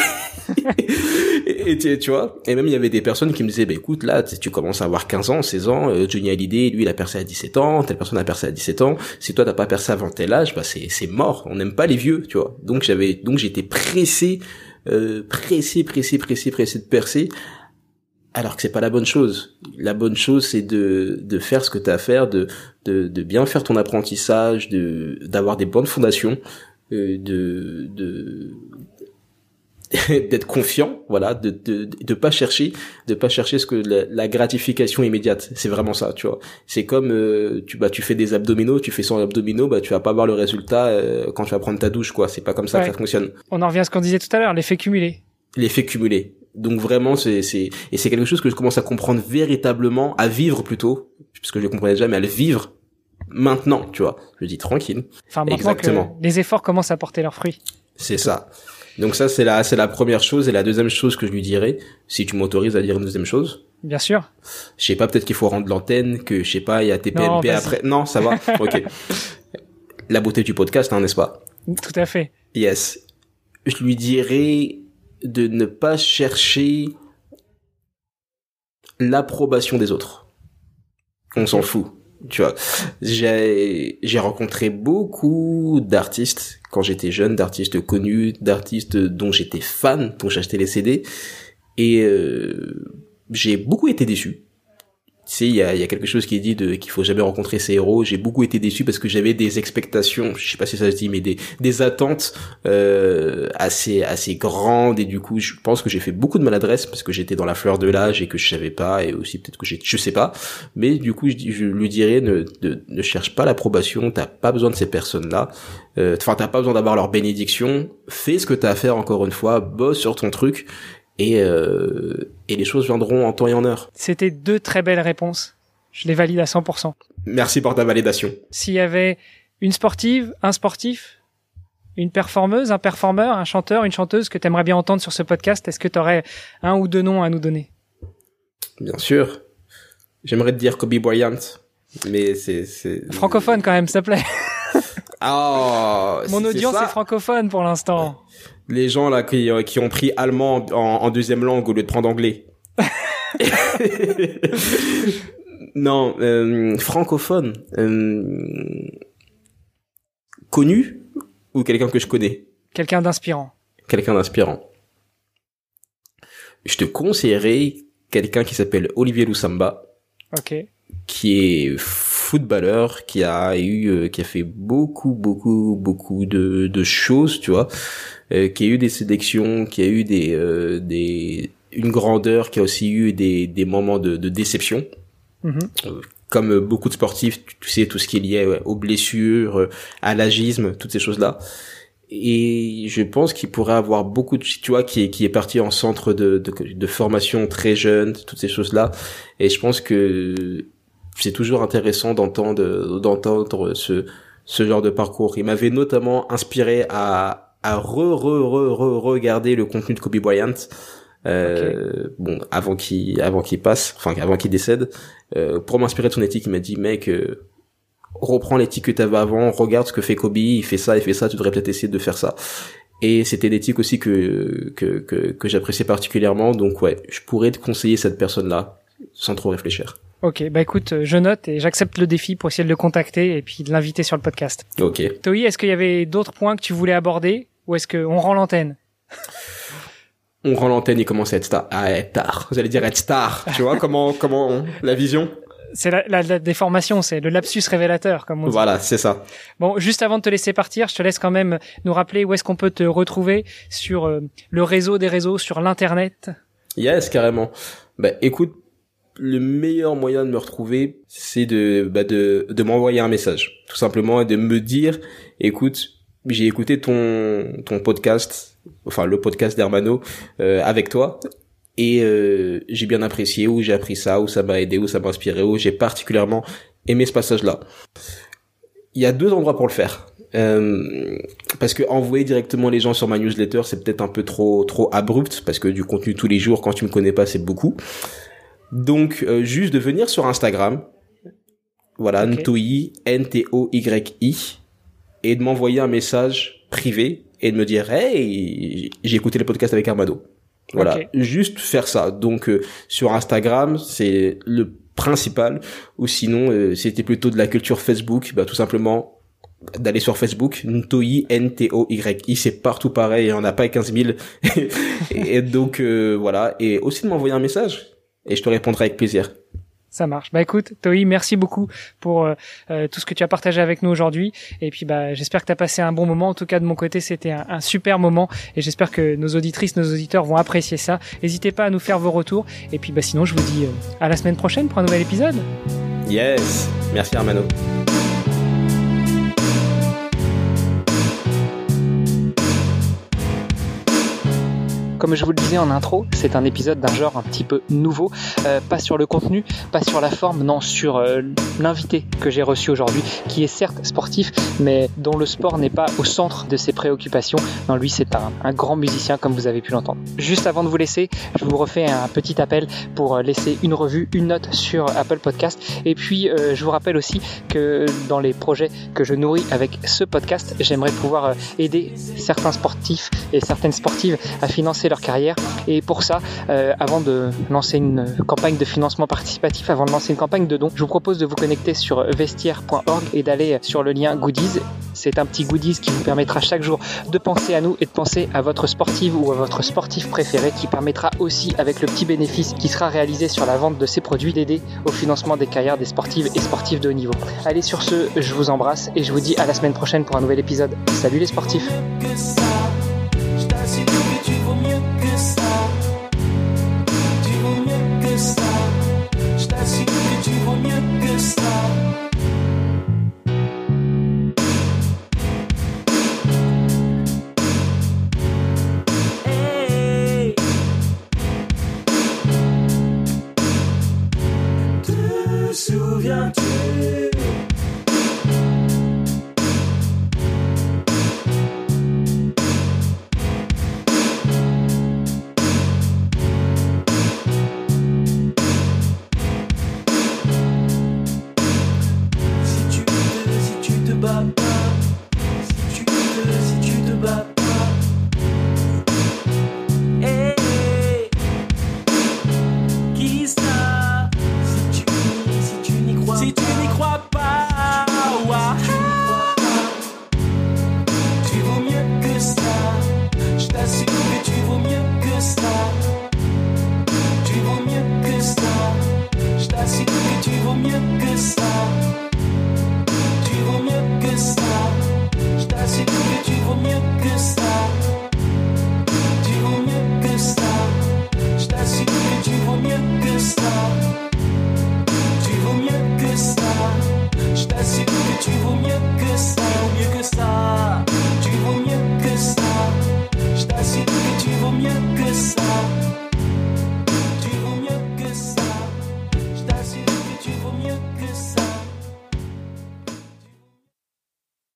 et, tu, vois, et même il y avait des personnes qui me disaient, bah écoute, là, tu commences à avoir 15 ans, 16 ans, euh, Johnny Hallyday, lui, il a percé à 17 ans, telle personne a percé à 17 ans, si toi t'as pas percé avant tel âge, bah c'est, c'est mort, on n'aime pas les vieux, tu vois. Donc j'avais, donc j'étais pressé, euh, pressé, pressé, pressé, pressé de percer, alors que c'est pas la bonne chose. La bonne chose, c'est de, de faire ce que tu as à faire, de, de, de bien faire ton apprentissage, de d'avoir des bonnes fondations, euh, de, de d'être confiant, voilà, de, de de pas chercher, de pas chercher ce que la, gratification immédiate. C'est vraiment ça, tu vois. C'est comme euh, tu bah tu fais des abdominaux, tu fais 100 abdominaux, bah tu vas pas voir le résultat euh, quand tu vas prendre ta douche, quoi. C'est pas comme ça que ça fonctionne. On en revient à ce qu'on disait tout à l'heure, l'effet cumulé. L'effet cumulé. Donc vraiment, c'est c'est et c'est quelque chose que je commence à comprendre véritablement, à vivre plutôt, parce que je ne comprenais jamais, à le vivre maintenant, tu vois. Je dis tranquille. Enfin, maintenant Exactement. que les efforts commencent à porter leurs fruits. C'est ça. Donc ça, c'est la, c'est la première chose. Et la deuxième chose que je lui dirais, si tu m'autorises à dire une deuxième chose. Bien sûr. Je sais pas, peut-être qu'il faut rendre l'antenne, que je sais pas, il y a TPMP après. Non, ça va. ok. La beauté du podcast, hein, n'est-ce pas? Tout à fait. Yes. Je lui dirais de ne pas chercher l'approbation des autres. On s'en fout tu vois. J'ai j'ai rencontré beaucoup d'artistes quand j'étais jeune d'artistes connus d'artistes dont j'étais fan dont j'achetais les CD et euh, j'ai beaucoup été déçu tu sais, il y a, y a, quelque chose qui est dit de qu'il faut jamais rencontrer ses héros. J'ai beaucoup été déçu parce que j'avais des expectations, je sais pas si ça se dit, mais des, des attentes euh, assez assez grandes et du coup, je pense que j'ai fait beaucoup de maladresse parce que j'étais dans la fleur de l'âge et que je savais pas et aussi peut-être que j'ai, je sais pas. Mais du coup, je, je lui dirais ne, ne cherche pas l'approbation, t'as pas besoin de ces personnes-là. Euh, enfin, t'as pas besoin d'avoir leur bénédiction. Fais ce que t'as à faire encore une fois, bosse sur ton truc et, euh, et les choses viendront en temps et en heure. C'était deux très belles réponses. Je les valide à 100%. Merci pour ta validation. S'il y avait une sportive, un sportif, une performeuse, un performeur, un chanteur, une chanteuse que tu aimerais bien entendre sur ce podcast, est-ce que tu aurais un ou deux noms à nous donner? Bien sûr. J'aimerais te dire Kobe Bryant, mais c'est... Francophone quand même, s'il te plaît. oh, Mon audience est francophone pour l'instant. Les gens là qui, euh, qui ont pris allemand en, en deuxième langue au lieu de prendre anglais. non, euh, francophone. Euh, connu ou quelqu'un que je connais? Quelqu'un d'inspirant. Quelqu'un d'inspirant. Je te conseillerais quelqu'un qui s'appelle Olivier Loussamba. Ok. Qui est footballeur, qui a eu, qui a fait beaucoup, beaucoup, beaucoup de, de choses, tu vois, euh, qui a eu des sélections, qui a eu des, euh, des, une grandeur, qui a aussi eu des, des moments de, de déception. Mhm. Comme beaucoup de sportifs, tu, sais, tout ce qui est lié ouais, aux blessures, à l'agisme, toutes ces choses-là et je pense qu'il pourrait avoir beaucoup de tu vois qui est qui est parti en centre de de, de formation très jeune toutes ces choses là et je pense que c'est toujours intéressant d'entendre d'entendre ce ce genre de parcours il m'avait notamment inspiré à à re re re re regarder le contenu de Kobe Bryant euh, okay. bon avant qu'il avant qu'il passe enfin avant qu'il décède euh, pour m'inspirer de son éthique il m'a dit mec euh, reprends l'éthique que t'avais avant, regarde ce que fait Kobe, il fait ça, il fait ça, tu devrais peut-être essayer de faire ça. Et c'était l'éthique aussi que, que, que, que j'appréciais particulièrement, donc ouais, je pourrais te conseiller cette personne-là, sans trop réfléchir. Ok, bah écoute, je note et j'accepte le défi pour essayer de le contacter et puis de l'inviter sur le podcast. Ok. Toi, est-ce qu'il y avait d'autres points que tu voulais aborder ou est-ce qu'on rend l'antenne? On rend l'antenne, il commence à être, star, à être tard. Vous allez dire être star, tu vois comment comment la vision? C'est la, la, la, déformation, c'est le lapsus révélateur, comme on dit. Voilà, c'est ça. Bon, juste avant de te laisser partir, je te laisse quand même nous rappeler où est-ce qu'on peut te retrouver sur euh, le réseau des réseaux, sur l'internet. Yes, carrément. Bah, écoute, le meilleur moyen de me retrouver, c'est de, bah, de, de m'envoyer un message, tout simplement, et de me dire, écoute, j'ai écouté ton, ton podcast, enfin le podcast d'Hermano euh, avec toi, et euh, j'ai bien apprécié ou j'ai appris ça ou ça m'a aidé ou ça m'a inspiré ou j'ai particulièrement aimé ce passage là il y a deux endroits pour le faire euh, parce que envoyer directement les gens sur ma newsletter c'est peut-être un peu trop trop abrupt parce que du contenu tous les jours quand tu me connais pas c'est beaucoup donc euh, juste de venir sur Instagram voilà okay. Ntoi N T O Y I et de m'envoyer un message privé et de me dire hey j'ai écouté le podcast avec Armado voilà, okay. juste faire ça. Donc euh, sur Instagram, c'est le principal. Ou sinon, euh, c'était plutôt de la culture Facebook. Bah tout simplement d'aller sur Facebook, Ntoi, N-T-O-Y-I, c'est partout pareil, il n'y en a pas 15 000. et donc euh, voilà, et aussi de m'envoyer un message, et je te répondrai avec plaisir. Ça marche. Bah écoute, Toi, merci beaucoup pour euh, euh, tout ce que tu as partagé avec nous aujourd'hui. Et puis bah j'espère que tu as passé un bon moment. En tout cas de mon côté, c'était un, un, super moment. Et j'espère que nos auditrices, nos auditeurs vont apprécier ça. N'hésitez pas à nous faire vos retours. Et puis bah sinon, je vous dis euh, à la semaine prochaine pour un nouvel épisode. Yes. Merci Armano. Comme je vous le disais en intro, c'est un épisode d'un genre un petit peu nouveau, euh, pas sur le contenu, pas sur la forme, non, sur euh, l'invité que j'ai reçu aujourd'hui, qui est certes sportif, mais dont le sport n'est pas au centre de ses préoccupations. Non, lui, c'est un, un, grand musicien, comme vous avez pu l'entendre. Juste avant de vous laisser, je vous refais un petit appel pour laisser une revue, une note sur Apple Podcast. Et puis, euh, je vous rappelle aussi que dans les projets que je nourris avec ce podcast, j'aimerais pouvoir aider certains sportifs et certaines sportives à financer leur carrière. Et pour ça, euh, avant de lancer une campagne de financement participatif, avant de lancer une campagne de dons, je vous propose de vous connecter sur vestiaire.org et d'aller sur le lien goodies. C'est un petit goodies qui vous permettra chaque jour de penser à nous et de penser à votre sportive ou à votre sportif préféré qui permettra aussi avec le petit bénéfice qui sera réalisé sur la vente de ces produits d'aider au financement des carrières des sportives et sportifs de haut niveau. Allez sur ce, je vous embrasse et je vous dis à la semaine prochaine pour un nouvel épisode. Salut les sportifs.